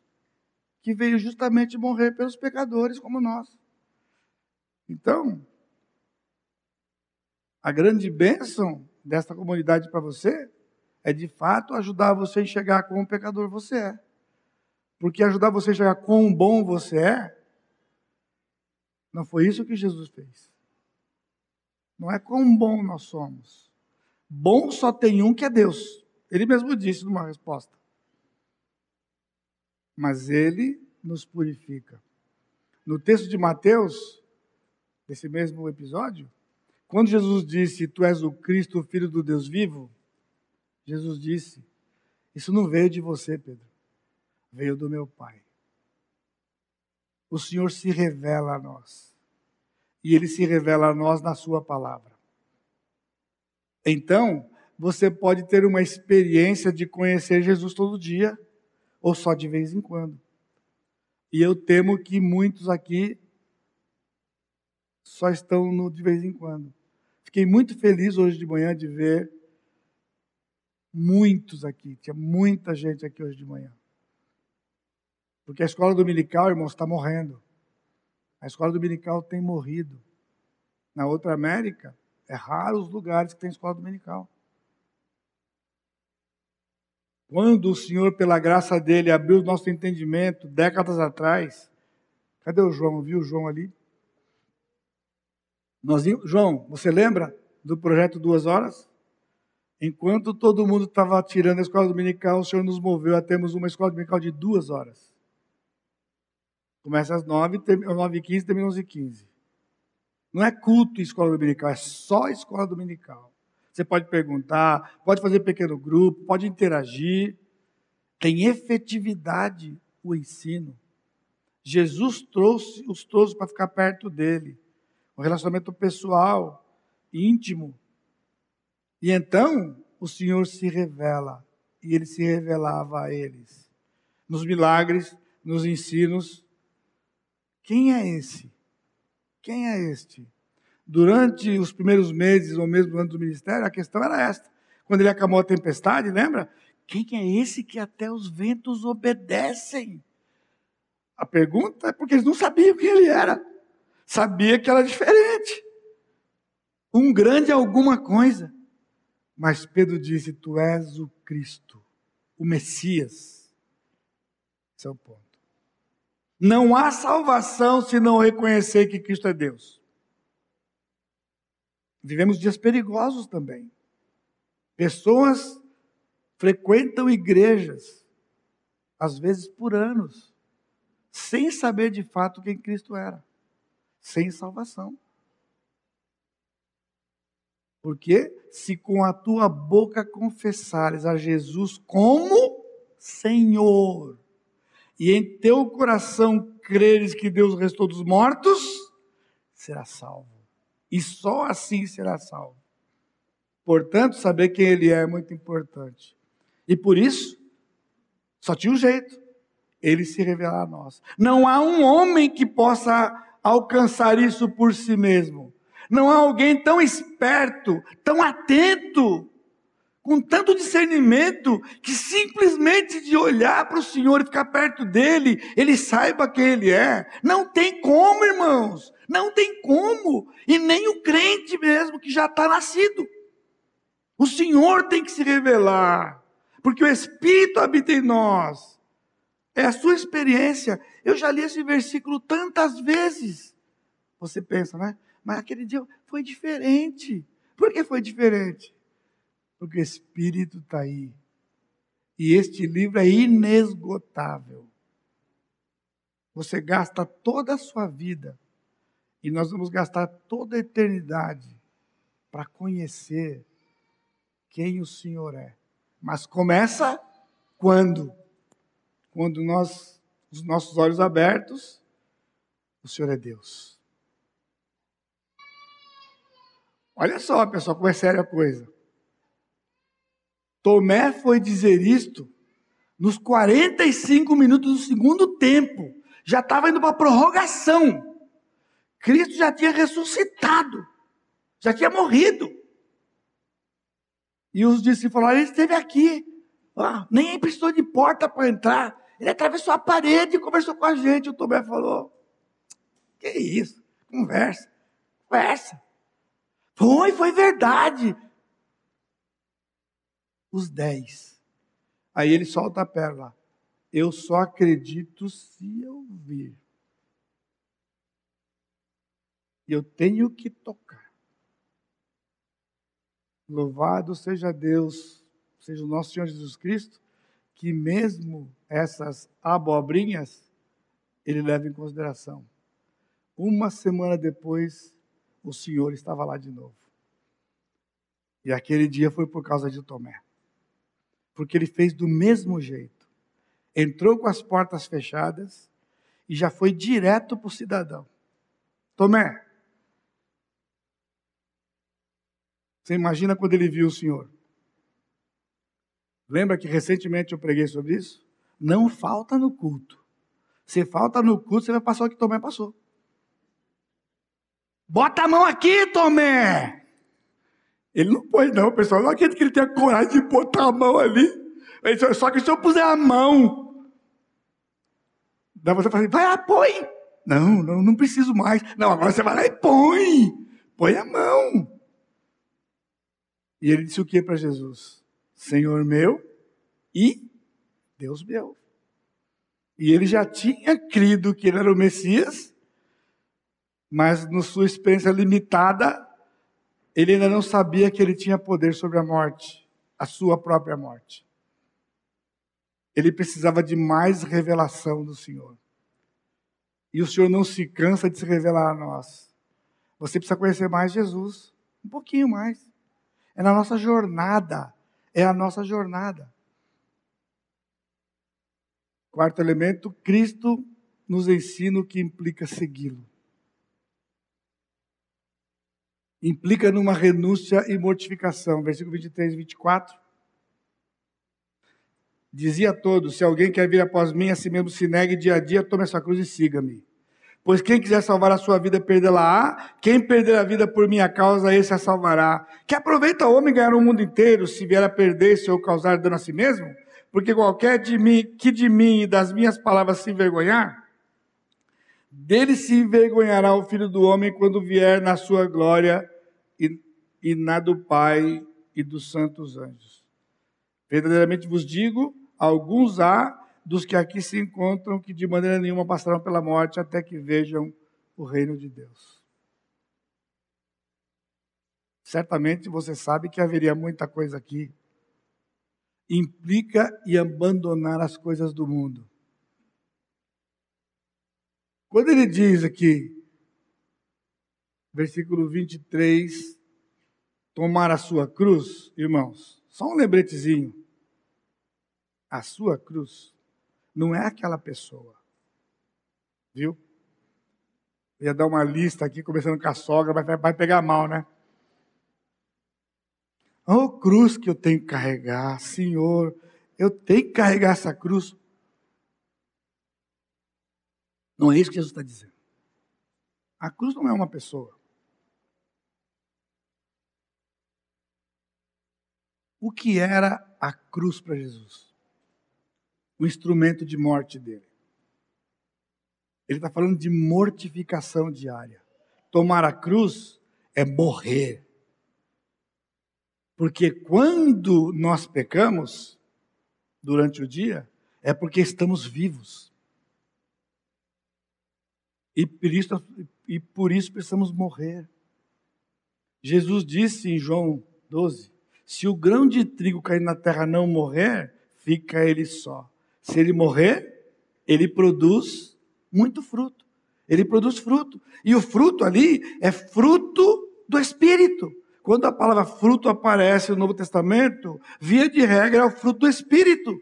que veio justamente morrer pelos pecadores como nós. Então, a grande bênção desta comunidade para você é de fato ajudar você a enxergar como pecador você é. Porque ajudar você a enxergar quão bom você é, não foi isso que Jesus fez. Não é quão bom nós somos. Bom só tem um que é Deus. Ele mesmo disse numa resposta. Mas ele nos purifica. No texto de Mateus, desse mesmo episódio, quando Jesus disse: Tu és o Cristo, o Filho do Deus vivo, Jesus disse: Isso não veio de você, Pedro, veio do meu Pai. O Senhor se revela a nós. E ele se revela a nós na Sua palavra. Então, você pode ter uma experiência de conhecer Jesus todo dia, ou só de vez em quando. E eu temo que muitos aqui só estão no de vez em quando. Fiquei muito feliz hoje de manhã de ver muitos aqui, tinha muita gente aqui hoje de manhã. Porque a escola dominical, irmãos, está morrendo. A escola dominical tem morrido. Na outra América, é raro os lugares que tem escola dominical. Quando o Senhor, pela graça dele, abriu o nosso entendimento, décadas atrás, cadê o João? Viu o João ali? Nós, João, você lembra do projeto Duas Horas? Enquanto todo mundo estava tirando a escola dominical, o Senhor nos moveu a termos uma escola dominical de duas horas. Começa às nove, nove e quinze, termina às onze e quinze. Não é culto e escola dominical, é só escola dominical. Você pode perguntar, pode fazer pequeno grupo, pode interagir. Tem efetividade o ensino. Jesus trouxe os trouxe para ficar perto dele. Um relacionamento pessoal, íntimo. E então o Senhor se revela, e ele se revelava a eles. Nos milagres, nos ensinos. Quem é esse? Quem é este? Durante os primeiros meses, ou mesmo antes do ministério, a questão era esta. Quando ele acalmou a tempestade, lembra? Quem é esse que até os ventos obedecem? A pergunta é porque eles não sabiam quem ele era. Sabia que era diferente. Um grande alguma coisa. Mas Pedro disse: Tu és o Cristo, o Messias. Esse é o ponto. Não há salvação se não reconhecer que Cristo é Deus. Vivemos dias perigosos também. Pessoas frequentam igrejas, às vezes por anos, sem saber de fato quem Cristo era, sem salvação. Porque se com a tua boca confessares a Jesus como Senhor, e em teu coração creres que Deus restou dos mortos, será salvo. E só assim será salvo. Portanto, saber quem Ele é é muito importante. E por isso, só tinha um jeito: Ele se revelar a nós. Não há um homem que possa alcançar isso por si mesmo. Não há alguém tão esperto, tão atento, com tanto discernimento, que simplesmente de olhar para o Senhor e ficar perto dele, ele saiba quem ele é. Não tem como, irmãos. Não tem como. E nem o crente mesmo que já está nascido. O Senhor tem que se revelar. Porque o Espírito habita em nós. É a sua experiência. Eu já li esse versículo tantas vezes. Você pensa, né? Mas aquele dia foi diferente. Por que foi diferente? Porque o Espírito está aí. E este livro é inesgotável. Você gasta toda a sua vida, e nós vamos gastar toda a eternidade para conhecer quem o Senhor é. Mas começa quando? Quando nós, os nossos olhos abertos, o Senhor é Deus. Olha só, pessoal, como é séria a coisa. Tomé foi dizer isto nos 45 minutos do segundo tempo. Já estava indo para a prorrogação. Cristo já tinha ressuscitado. Já tinha morrido. E os discípulos falaram: ele esteve aqui. Ah, nem precisou de porta para entrar. Ele atravessou a parede e conversou com a gente. O Tomé falou: Que isso? Conversa. Conversa. Foi, foi verdade. Os dez. Aí ele solta a pérola. Eu só acredito se eu vir. Eu tenho que tocar. Louvado seja Deus, seja o nosso Senhor Jesus Cristo, que mesmo essas abobrinhas, ele leva em consideração. Uma semana depois, o Senhor estava lá de novo. E aquele dia foi por causa de Tomé. Porque ele fez do mesmo jeito. Entrou com as portas fechadas e já foi direto para o cidadão. Tomé, você imagina quando ele viu o Senhor? Lembra que recentemente eu preguei sobre isso? Não falta no culto. Se falta no culto, você vai passar o que Tomé passou. Bota a mão aqui, Tomé! Ele não pôs, não, pessoal. Não acredito que ele tenha coragem de botar a mão ali. Só que se eu puser a mão, dá você falar assim, vai lá, põe. Não, não, não preciso mais. Não, agora você vai lá e põe. Põe a mão. E ele disse o que para Jesus? Senhor meu e Deus meu. E ele já tinha crido que ele era o Messias, mas na sua experiência limitada, ele ainda não sabia que ele tinha poder sobre a morte, a sua própria morte. Ele precisava de mais revelação do Senhor. E o Senhor não se cansa de se revelar a nós. Você precisa conhecer mais Jesus, um pouquinho mais. É na nossa jornada, é a nossa jornada. Quarto elemento, Cristo nos ensina o que implica segui-lo. Implica numa renúncia e mortificação. Versículo 23 e 24. Dizia a todos: Se alguém quer vir após mim, a si mesmo se negue dia a dia, tome a sua cruz e siga-me. Pois quem quiser salvar a sua vida, perdê-la-á. Quem perder a vida por minha causa, esse a salvará. Que aproveita o homem ganhar o mundo inteiro, se vier a perder-se ou causar dano a si mesmo? Porque qualquer de mim, que de mim e das minhas palavras se envergonhar, dele se envergonhará o filho do homem quando vier na sua glória e, na do Pai e dos santos anjos. Verdadeiramente vos digo: alguns há dos que aqui se encontram que de maneira nenhuma passarão pela morte até que vejam o reino de Deus. Certamente você sabe que haveria muita coisa aqui. Implica e abandonar as coisas do mundo. Quando ele diz aqui, versículo 23, tomar a sua cruz, irmãos, só um lembretezinho. A sua cruz não é aquela pessoa. Viu? Eu ia dar uma lista aqui, começando com a sogra, vai, vai pegar mal, né? Oh, cruz que eu tenho que carregar, Senhor, eu tenho que carregar essa cruz. Não é isso que Jesus está dizendo. A cruz não é uma pessoa. O que era a cruz para Jesus? O instrumento de morte dele. Ele está falando de mortificação diária. Tomar a cruz é morrer. Porque quando nós pecamos durante o dia, é porque estamos vivos. E por isso, e por isso precisamos morrer. Jesus disse em João 12: se o grão de trigo cair na terra não morrer, fica ele só. Se ele morrer, ele produz muito fruto. Ele produz fruto. E o fruto ali é fruto do Espírito. Quando a palavra fruto aparece no Novo Testamento, via de regra é o fruto do Espírito.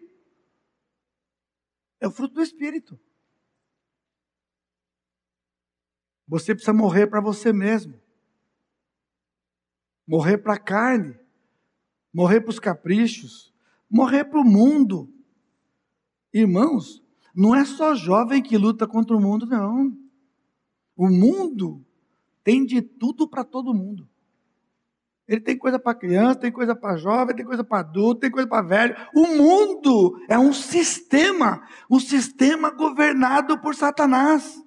É o fruto do Espírito. Você precisa morrer para você mesmo. Morrer para a carne morrer para os caprichos, morrer para o mundo. Irmãos, não é só jovem que luta contra o mundo, não. O mundo tem de tudo para todo mundo. Ele tem coisa para criança, tem coisa para jovem, tem coisa para adulto, tem coisa para velho. O mundo é um sistema, um sistema governado por Satanás.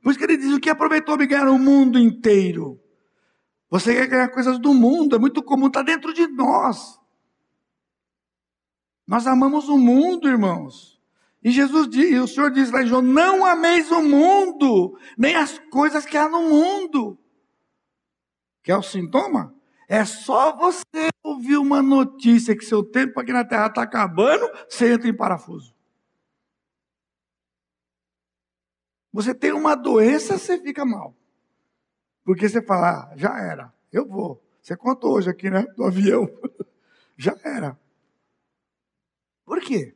Por isso que ele diz: o que aproveitou ganhar o mundo inteiro? Você quer ganhar coisas do mundo, é muito comum, está dentro de nós. Nós amamos o mundo, irmãos. E Jesus diz, o Senhor diz lá em João: não ameis o mundo, nem as coisas que há no mundo. Que é o sintoma? É só você ouvir uma notícia que seu tempo aqui na Terra está acabando, você entra em parafuso. Você tem uma doença, você fica mal. Porque você fala, ah, já era, eu vou. Você contou hoje aqui, né? Do avião. (laughs) já era. Por quê?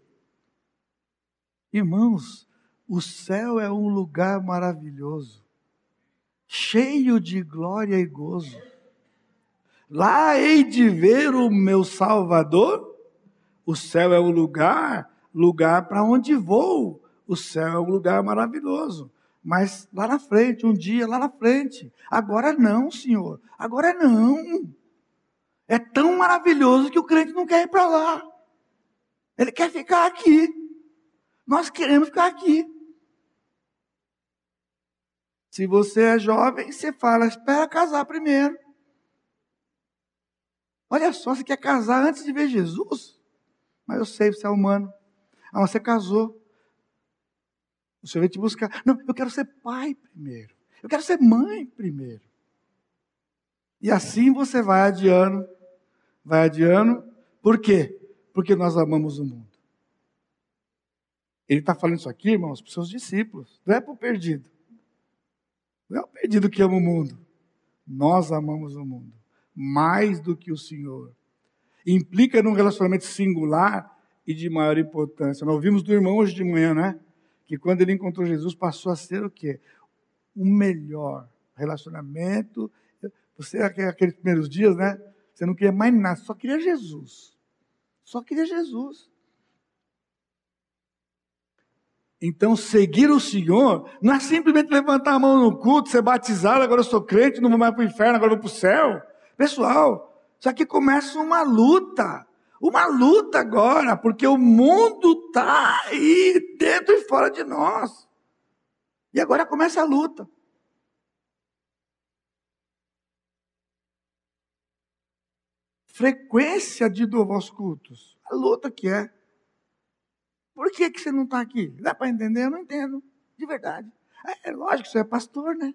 Irmãos, o céu é um lugar maravilhoso, cheio de glória e gozo. Lá hei de ver o meu Salvador. O céu é o lugar, lugar para onde vou. O céu é um lugar maravilhoso. Mas lá na frente, um dia lá na frente. Agora não, Senhor. Agora não. É tão maravilhoso que o crente não quer ir para lá. Ele quer ficar aqui. Nós queremos ficar aqui. Se você é jovem, você fala, espera casar primeiro. Olha só, você quer casar antes de ver Jesus? Mas eu sei, você é humano. Ah, você casou. O Senhor vai te buscar. Não, eu quero ser pai primeiro. Eu quero ser mãe primeiro. E assim você vai adiando, vai adiando. Por quê? Porque nós amamos o mundo. Ele está falando isso aqui, irmãos, para os seus discípulos. Não é para o perdido. Não é o perdido que ama o mundo. Nós amamos o mundo mais do que o Senhor. Implica num relacionamento singular e de maior importância. Nós ouvimos do irmão hoje de manhã, né? Que quando ele encontrou Jesus passou a ser o quê? O melhor relacionamento. Você, aqueles primeiros dias, né? Você não queria mais nada, só queria Jesus. Só queria Jesus. Então, seguir o Senhor não é simplesmente levantar a mão no culto, ser batizado, agora eu sou crente, não vou mais para o inferno, agora eu vou para o céu. Pessoal, isso aqui começa uma luta. Uma luta agora, porque o mundo está aí dentro e fora de nós. E agora começa a luta. Frequência de do aos cultos. A luta que é. Por que, que você não está aqui? Dá para entender? Eu não entendo. De verdade. É, é lógico, você é pastor, né?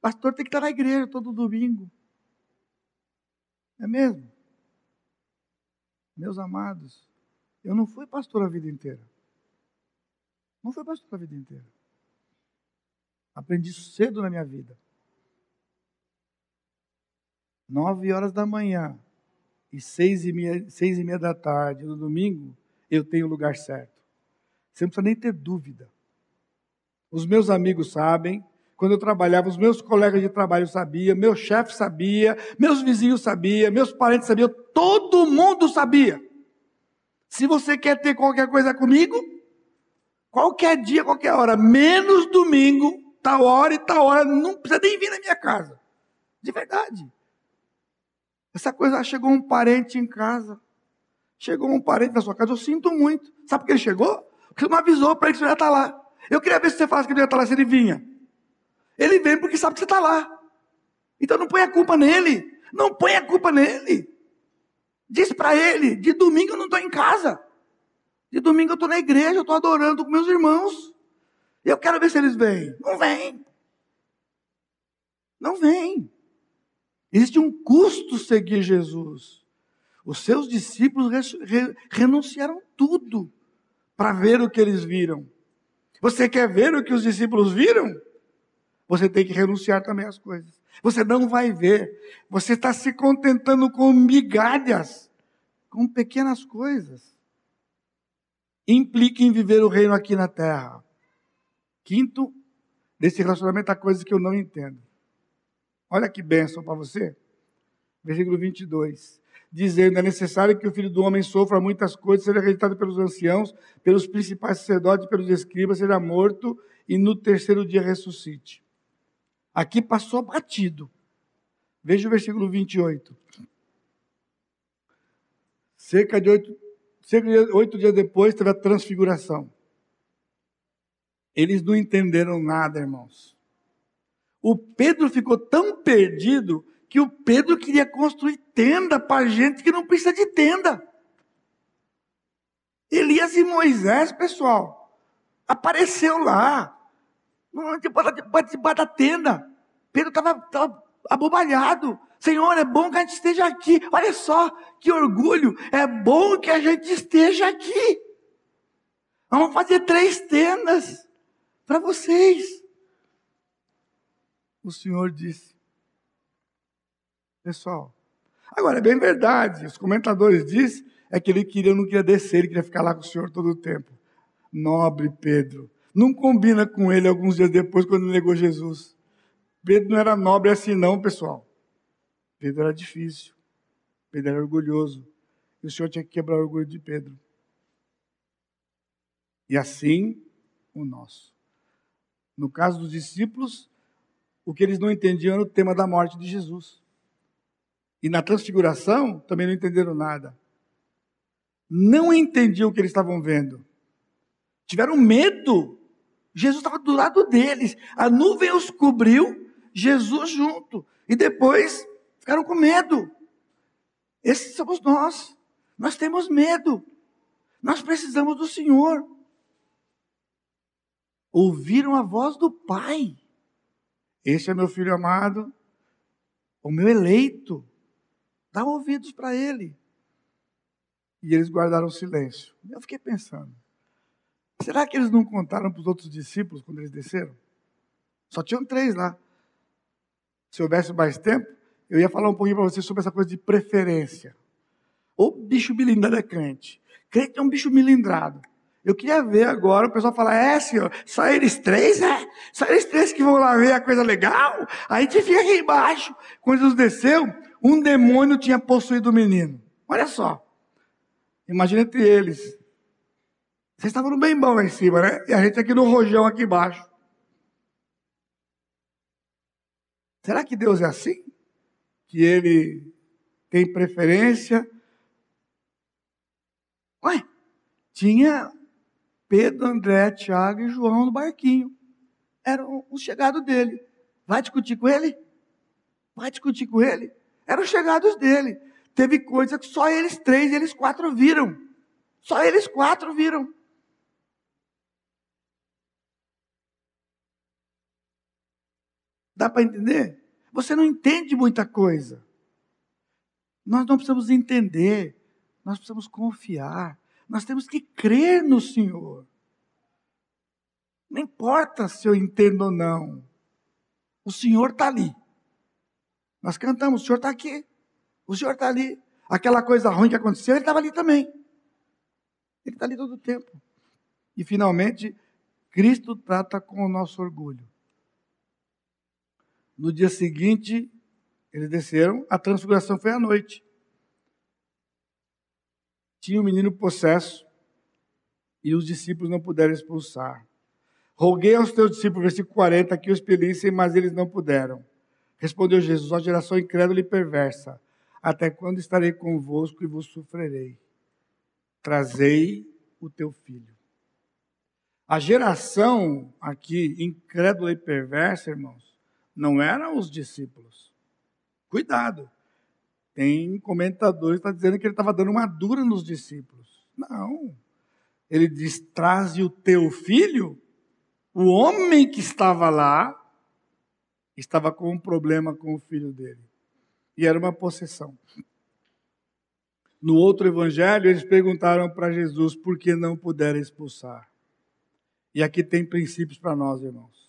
Pastor tem que estar na igreja todo domingo. É mesmo? Meus amados, eu não fui pastor a vida inteira. Não fui pastor a vida inteira. Aprendi cedo na minha vida. Nove horas da manhã e seis e meia, seis e meia da tarde no domingo, eu tenho o lugar certo. Você não precisa nem ter dúvida. Os meus amigos sabem, quando eu trabalhava, os meus colegas de trabalho sabiam, meu chefe sabia, meus vizinhos sabiam, meus parentes sabiam, todo mundo sabia. Se você quer ter qualquer coisa comigo, qualquer dia, qualquer hora, menos domingo, tal hora e tal hora, não precisa nem vir na minha casa. De verdade. Essa coisa, chegou um parente em casa. Chegou um parente na sua casa, eu sinto muito. Sabe por que ele chegou? Porque você não avisou para ele que você ia estar lá. Eu queria ver se você faz que ele ia estar lá, se ele vinha. Ele vem porque sabe que você está lá. Então não põe a culpa nele. Não põe a culpa nele. Diz para ele: de domingo eu não estou em casa. De domingo eu estou na igreja, eu estou adorando com meus irmãos. Eu quero ver se eles vêm. Não vem. Não vem. Existe um custo seguir Jesus. Os seus discípulos renunciaram tudo para ver o que eles viram. Você quer ver o que os discípulos viram? Você tem que renunciar também às coisas. Você não vai ver. Você está se contentando com migalhas, com pequenas coisas. Implica em viver o reino aqui na terra. Quinto, desse relacionamento há coisas que eu não entendo. Olha que bênção para você. Versículo 22. Dizendo: É necessário que o filho do homem sofra muitas coisas, seja rejeitado pelos anciãos, pelos principais sacerdotes, pelos escribas, seja morto e no terceiro dia ressuscite. Aqui passou batido. Veja o versículo 28. Cerca de oito, cerca de oito dias depois teve a transfiguração. Eles não entenderam nada, irmãos. O Pedro ficou tão perdido que o Pedro queria construir tenda para gente que não precisa de tenda. Elias e Moisés, pessoal, apareceu lá, debaixo da tenda. Pedro estava abobalhado. Senhor, é bom que a gente esteja aqui. Olha só que orgulho. É bom que a gente esteja aqui. Vamos fazer três tendas para vocês. O Senhor disse. Pessoal, agora é bem verdade. Os comentadores dizem é que ele queria, não queria descer, ele queria ficar lá com o Senhor todo o tempo. Nobre Pedro. Não combina com ele alguns dias depois, quando negou Jesus. Pedro não era nobre assim, não, pessoal. Pedro era difícil. Pedro era orgulhoso. E o Senhor tinha que quebrar o orgulho de Pedro. E assim o nosso. No caso dos discípulos, o que eles não entendiam era o tema da morte de Jesus. E na transfiguração também não entenderam nada. Não entendiam o que eles estavam vendo. Tiveram medo. Jesus estava do lado deles. A nuvem os cobriu, Jesus junto. E depois Ficaram com medo. Esses somos nós. Nós temos medo. Nós precisamos do Senhor. Ouviram a voz do Pai. Este é meu filho amado, o meu eleito. Dá ouvidos para ele. E eles guardaram silêncio. Eu fiquei pensando: será que eles não contaram para os outros discípulos quando eles desceram? Só tinham três lá. Se houvesse mais tempo, eu ia falar um pouquinho para vocês sobre essa coisa de preferência. O bicho milindrado é crente. Crente é um bicho milindrado. Eu queria ver agora o pessoal falar, é senhor, só eles três, é? Só eles três que vão lá ver a coisa legal? A gente fica aqui embaixo. Quando Jesus desceu, um demônio tinha possuído o menino. Olha só. Imagina entre eles. Vocês estavam bem bom lá em cima, né? E a gente aqui no rojão aqui embaixo. Será que Deus é assim? que ele tem preferência. Ué, tinha Pedro, André, Tiago e João no barquinho. Eram os chegados dele. Vai discutir com ele? Vai discutir com ele? Eram os chegados dele. Teve coisa que só eles três, eles quatro viram. Só eles quatro viram. Dá para entender? Você não entende muita coisa. Nós não precisamos entender, nós precisamos confiar, nós temos que crer no Senhor. Não importa se eu entendo ou não, o Senhor está ali. Nós cantamos, o Senhor está aqui, o Senhor está ali. Aquela coisa ruim que aconteceu, Ele estava ali também. Ele está ali todo o tempo. E finalmente, Cristo trata com o nosso orgulho. No dia seguinte, eles desceram, a transfiguração foi à noite. Tinha um menino possesso e os discípulos não puderam expulsar. Roguei aos teus discípulos, versículo 40, que o expelissem, mas eles não puderam. Respondeu Jesus, ó geração incrédula e perversa, até quando estarei convosco e vos sofrerei? Trazei o teu filho. A geração aqui, incrédula e perversa, irmãos, não eram os discípulos. Cuidado. Tem comentadores que estão tá dizendo que ele estava dando uma dura nos discípulos. Não. Ele diz: traze o teu filho. O homem que estava lá estava com um problema com o filho dele. E era uma possessão. No outro evangelho, eles perguntaram para Jesus por que não puderam expulsar. E aqui tem princípios para nós, irmãos.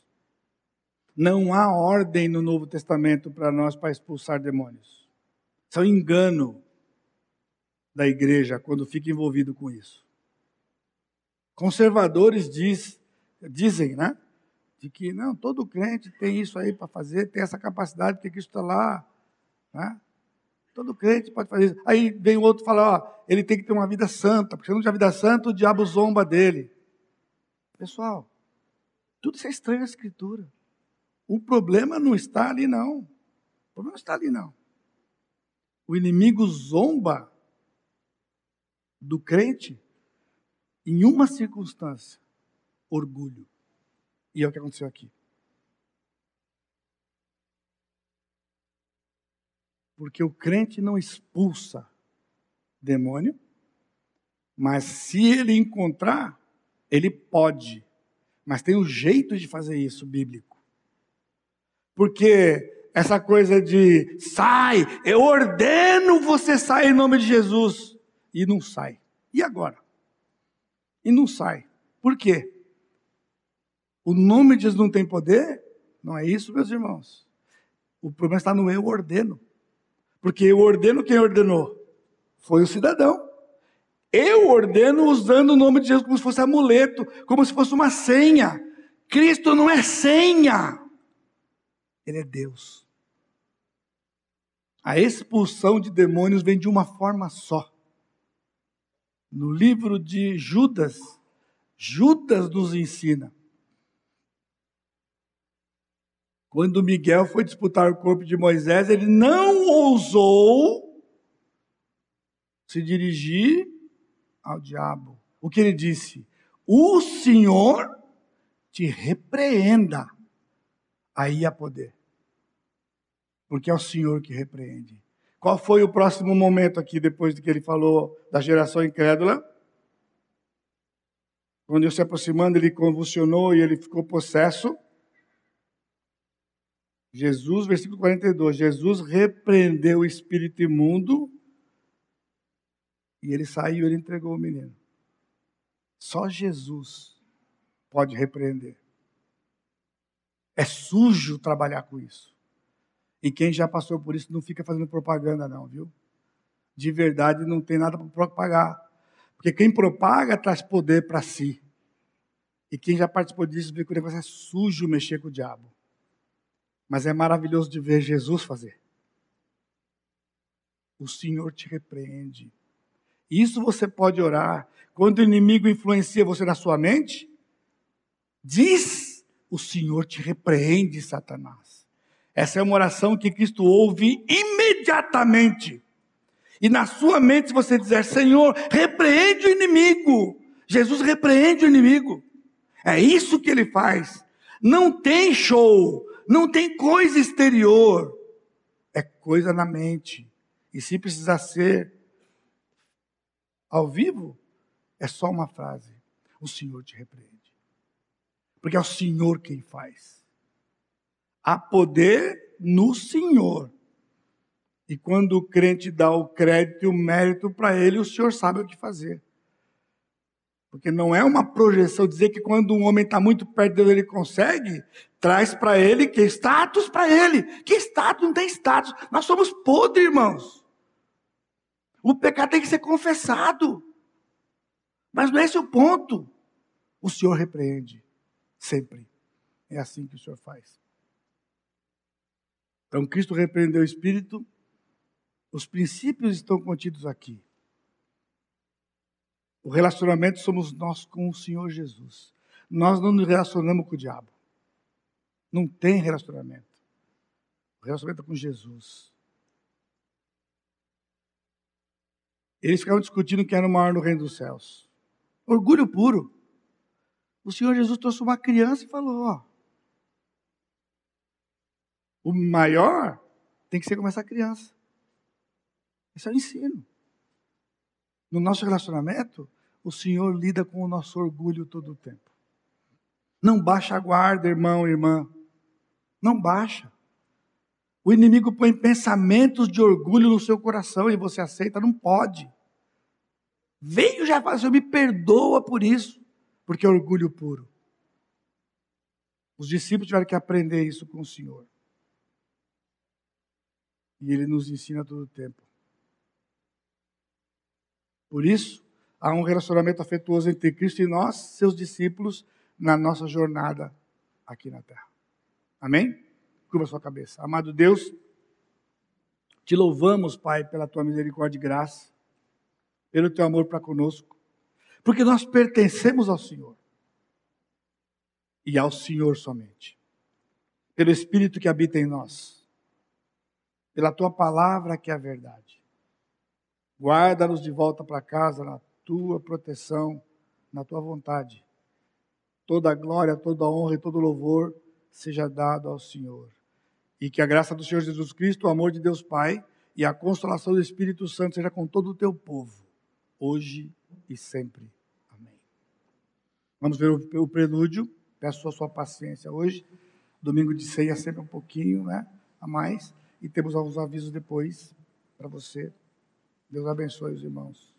Não há ordem no Novo Testamento para nós para expulsar demônios. Isso é um engano da igreja quando fica envolvido com isso. Conservadores diz, dizem, né? De que não, todo crente tem isso aí para fazer, tem essa capacidade, porque Cristo está lá. Né? Todo crente pode fazer isso. Aí vem o outro falar, ó, ele tem que ter uma vida santa, porque se não tiver vida santa, o diabo zomba dele. Pessoal, tudo isso é estranho à Escritura. O problema não está ali, não. problema não está ali, não. O inimigo zomba do crente em uma circunstância: orgulho. E é o que aconteceu aqui. Porque o crente não expulsa demônio, mas se ele encontrar, ele pode. Mas tem um jeito de fazer isso bíblico. Porque essa coisa de sai, eu ordeno você sair em nome de Jesus. E não sai. E agora? E não sai. Por quê? O nome de Jesus não tem poder? Não é isso, meus irmãos. O problema está no eu ordeno. Porque eu ordeno quem ordenou? Foi o cidadão. Eu ordeno usando o nome de Jesus como se fosse amuleto, como se fosse uma senha. Cristo não é senha. Ele é Deus. A expulsão de demônios vem de uma forma só. No livro de Judas, Judas nos ensina. Quando Miguel foi disputar o corpo de Moisés, ele não ousou se dirigir ao diabo. O que ele disse? O Senhor te repreenda. Aí há poder porque é o Senhor que repreende. Qual foi o próximo momento aqui, depois de que ele falou da geração incrédula? Quando ele se aproximando, ele convulsionou e ele ficou possesso. Jesus, versículo 42, Jesus repreendeu o espírito imundo e ele saiu, ele entregou o menino. Só Jesus pode repreender. É sujo trabalhar com isso. E quem já passou por isso não fica fazendo propaganda, não, viu? De verdade não tem nada para propagar. Porque quem propaga traz poder para si. E quem já participou disso vê que o negócio é sujo mexer com o diabo. Mas é maravilhoso de ver Jesus fazer. O Senhor te repreende. Isso você pode orar. Quando o inimigo influencia você na sua mente, diz: O Senhor te repreende, Satanás. Essa é uma oração que Cristo ouve imediatamente. E na sua mente, você dizer, Senhor, repreende o inimigo. Jesus repreende o inimigo. É isso que ele faz. Não tem show, não tem coisa exterior. É coisa na mente. E se precisar ser ao vivo, é só uma frase: O Senhor te repreende. Porque é o Senhor quem faz. Há poder no Senhor. E quando o crente dá o crédito e o mérito para ele, o Senhor sabe o que fazer. Porque não é uma projeção dizer que quando um homem está muito perto dele, ele consegue, traz para ele que status para ele. Que status? Não tem status. Nós somos podres, irmãos. O pecado tem que ser confessado. Mas não é esse o ponto. O Senhor repreende. Sempre. É assim que o Senhor faz. Então, Cristo repreendeu o espírito. Os princípios estão contidos aqui. O relacionamento somos nós com o Senhor Jesus. Nós não nos relacionamos com o diabo. Não tem relacionamento. O relacionamento é com Jesus. Eles ficavam discutindo quem era o maior no reino dos céus. Orgulho puro. O Senhor Jesus trouxe uma criança e falou: Ó, o maior tem que ser como essa criança. Esse é o ensino. No nosso relacionamento, o Senhor lida com o nosso orgulho todo o tempo. Não baixa a guarda, irmão, irmã. Não baixa. O inimigo põe pensamentos de orgulho no seu coração e você aceita, não pode. Veio já falar, Senhor, me perdoa por isso, porque é orgulho puro. Os discípulos tiveram que aprender isso com o Senhor. E ele nos ensina todo o tempo. Por isso, há um relacionamento afetuoso entre Cristo e nós, seus discípulos, na nossa jornada aqui na terra. Amém? Curva sua cabeça. Amado Deus, te louvamos, Pai, pela tua misericórdia e graça, pelo teu amor para conosco, porque nós pertencemos ao Senhor e ao Senhor somente, pelo Espírito que habita em nós pela tua palavra que é a verdade. Guarda-nos de volta para casa na tua proteção, na tua vontade. Toda a glória, toda a honra e todo o louvor seja dado ao Senhor. E que a graça do Senhor Jesus Cristo, o amor de Deus Pai e a consolação do Espírito Santo seja com todo o teu povo, hoje e sempre. Amém. Vamos ver o, prelúdio. Peço a sua paciência hoje. Domingo de ceia sempre um pouquinho, né? A mais. E temos alguns avisos depois para você. Deus abençoe os irmãos.